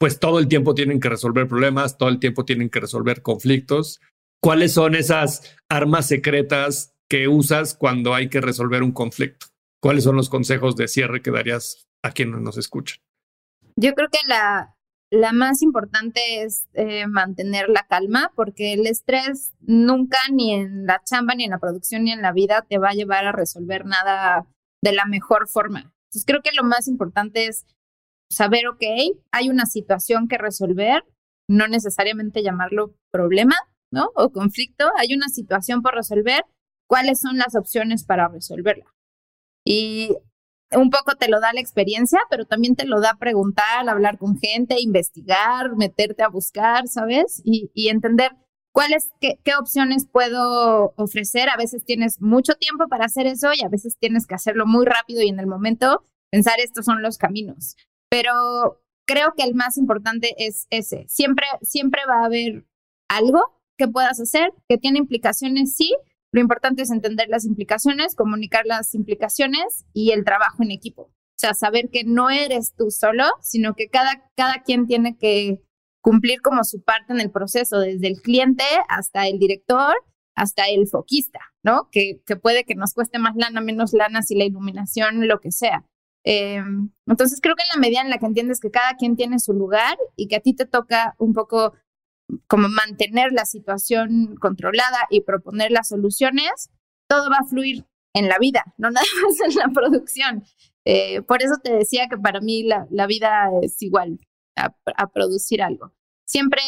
pues todo el tiempo tienen que resolver problemas, todo el tiempo tienen que resolver conflictos. ¿Cuáles son esas armas secretas que usas cuando hay que resolver un conflicto? ¿Cuáles son los consejos de cierre que darías a quienes nos escuchan? Yo creo que la, la más importante es eh, mantener la calma, porque el estrés nunca, ni en la chamba, ni en la producción, ni en la vida, te va a llevar a resolver nada de la mejor forma. Entonces, creo que lo más importante es saber, ok, hay una situación que resolver, no necesariamente llamarlo problema, ¿no? O conflicto, hay una situación por resolver, ¿cuáles son las opciones para resolverla? Y un poco te lo da la experiencia, pero también te lo da preguntar, hablar con gente, investigar, meterte a buscar, ¿sabes? Y, entender cuáles, qué, qué, opciones puedo ofrecer. A veces tienes mucho tiempo para hacer eso y a veces tienes que hacerlo muy rápido y en el momento pensar estos son los caminos. Pero creo que el más importante es ese. Siempre, siempre va a haber algo que puedas hacer que tiene implicaciones, sí, lo importante es entender las implicaciones, comunicar las implicaciones y el trabajo en equipo. O sea, saber que no eres tú solo, sino que cada, cada quien tiene que cumplir como su parte en el proceso, desde el cliente hasta el director, hasta el foquista, ¿no? Que, que puede que nos cueste más lana, menos lana, si la iluminación, lo que sea. Em, entonces creo que en la medida en la que entiendes que cada quien tiene su lugar y que a ti te toca un poco como mantener la situación controlada y proponer las soluciones, todo va a fluir en la vida, no nada más en la producción. Eh, por eso te decía que para mí la, la vida es igual a, a, producir algo. Siempre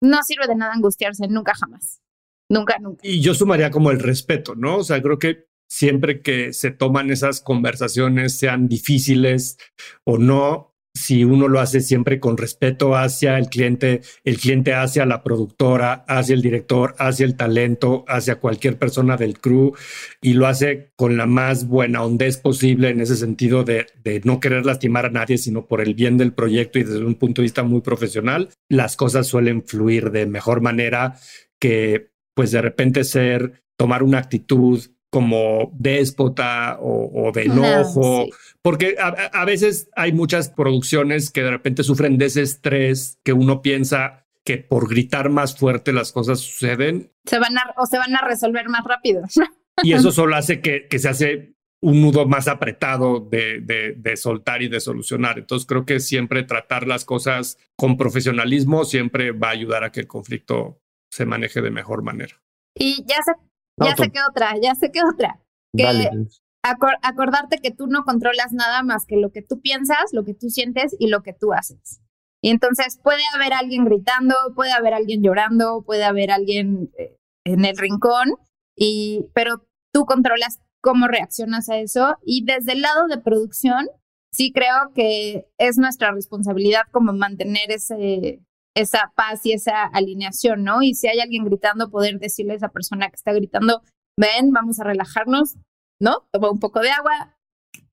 no sirve de nada angustiarse, nunca jamás. Nunca, nunca. Y yo sumaría como el respeto, ¿no? O sea, creo que siempre que se toman esas conversaciones, sean difíciles o no, si uno lo hace siempre con respeto hacia el cliente, el cliente hacia la productora, hacia el director, hacia el talento, hacia cualquier persona del crew y lo hace con la más buena hondez posible en ese sentido de, de no querer lastimar a nadie, sino por el bien del proyecto y desde un punto de vista muy profesional, las cosas suelen fluir de mejor manera que pues de repente ser, tomar una actitud como déspota o, de enojo, porque a, veces hay muchas producciones que de repente sufren de ese estrés que uno piensa que por gritar más fuerte las cosas suceden. Se van a, o se van a resolver más rápido. y eso solo hace que, que se hace un nudo más apretado de, de, de, soltar y de solucionar. Entonces creo que siempre tratar las cosas con profesionalismo siempre va a ayudar a que el conflicto se maneje de mejor manera. Y ya se ya sé que otra, ya sé que otra. Que acordarte que tú no controlas nada más que lo que tú piensas, lo que tú sientes y lo que tú haces. Y entonces puede haber alguien gritando, puede haber alguien llorando, puede haber alguien eh, en el rincón, y, pero tú controlas cómo reaccionas a eso. Y desde el lado de producción, sí creo que es nuestra responsabilidad como mantener ese, esa paz y esa alineación, ¿no? Y si hay alguien gritando, poder decirle a esa persona que está gritando, ven, vamos a relajarnos, ¿no? Toma un poco de agua,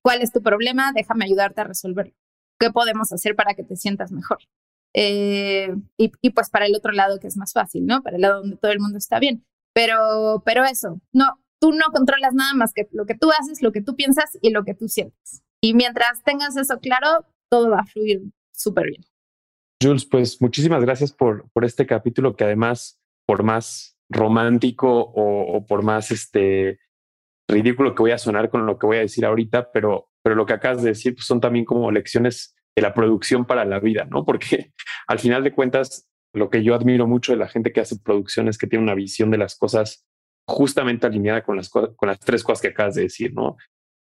¿cuál es tu problema? Déjame ayudarte a resolverlo. ¿Qué podemos hacer para que te sientas mejor? Eh, y, y, pues para el otro lado que es más fácil, ¿no? Para el lado donde todo el mundo está bien. Pero, pero eso, no, tú no controlas nada más que lo que tú haces, lo que tú piensas y lo que tú sientes. Y mientras tengas eso claro, todo va a fluir súper bien. Jules, pues muchísimas gracias por, por este capítulo que además, por más romántico o, por más este ridículo que voy a sonar con lo que voy a decir ahorita, pero, pero lo que acabas de decir pues, son también como lecciones de la producción para la vida, ¿no? Porque al final de cuentas, lo que yo admiro mucho de la gente que hace producción es que tiene una visión de las cosas justamente alineada con las, con las tres cosas que acabas de decir, ¿no?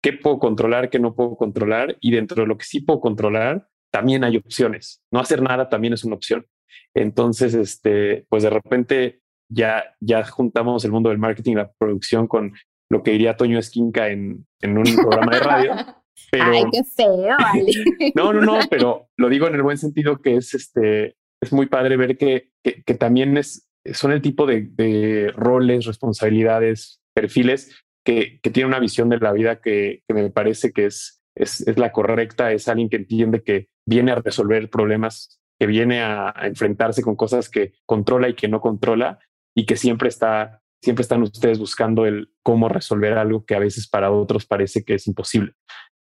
¿Qué puedo controlar, qué no puedo controlar? Y dentro de lo que sí puedo controlar, también hay opciones. No hacer nada también es una opción. Entonces, este, pues de repente ya, ya juntamos el mundo del marketing y la producción con lo que diría Toño Esquinca en, en un programa de radio. Pero, Ay, qué feo, vale. No, no, no, pero lo digo en el buen sentido que es este, es muy padre ver que, que, también es, son el tipo de, de roles, responsabilidades, perfiles que, que tiene una visión de la vida que, que me parece que es, es, es, la correcta, es alguien que entiende que viene a resolver problemas, que viene a, enfrentarse con cosas que controla y que no controla y que siempre está siempre están ustedes buscando el cómo resolver algo que a veces para otros parece que es imposible.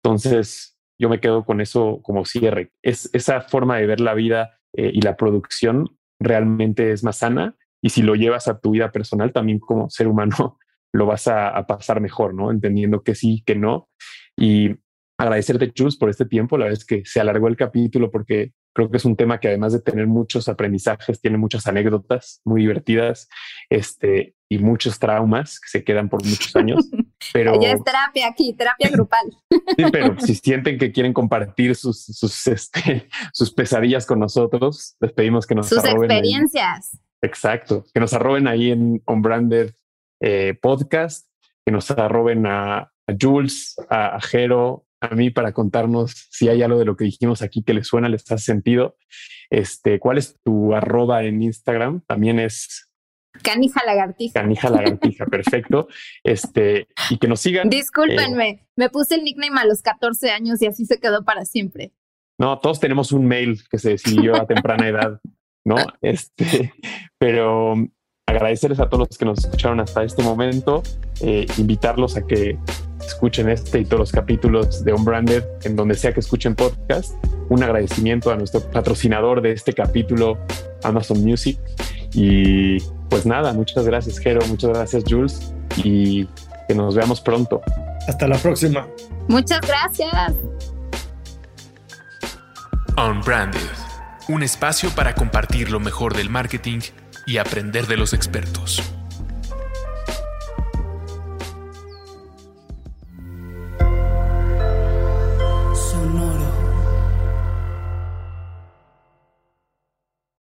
Entonces, yo me quedo con eso como cierre. Es esa forma de ver la vida eh, y la producción realmente es más sana y si lo llevas a tu vida personal también como ser humano lo vas a, a pasar mejor, ¿no? Entendiendo que sí, que no. Y agradecerte, Jules, por este tiempo. La verdad es que se alargó el capítulo porque creo que es un tema que además de tener muchos aprendizajes, tiene muchas anécdotas muy divertidas este, y muchos traumas que se quedan por muchos años. Pero ya es terapia aquí, terapia grupal. Sí, pero si sienten que quieren compartir sus, sus, este, sus pesadillas con nosotros, les pedimos que nos sus experiencias. Exacto, que nos arroben ahí en On Branded eh, Podcast, que nos arroben a, a Jules, a, a Jero, a mí para contarnos si hay algo de lo que dijimos aquí que les suena, les hace sentido. Este, ¿cuál es tu arroba en Instagram? También es Canija lagartija. Canija lagartija, perfecto. Este, y que nos sigan. Discúlpenme, eh, me puse el nickname a los 14 años y así se quedó para siempre. No, todos tenemos un mail que se decidió a temprana edad, ¿no? Este, pero agradecerles a todos los que nos escucharon hasta este momento, eh, invitarlos a que escuchen este y todos los capítulos de On Branded en donde sea que escuchen podcast. Un agradecimiento a nuestro patrocinador de este capítulo, Amazon Music. Y pues nada, muchas gracias, Jero, muchas gracias, Jules, y que nos veamos pronto. Hasta la próxima. Muchas gracias. On Branded, un espacio para compartir lo mejor del marketing y aprender de los expertos.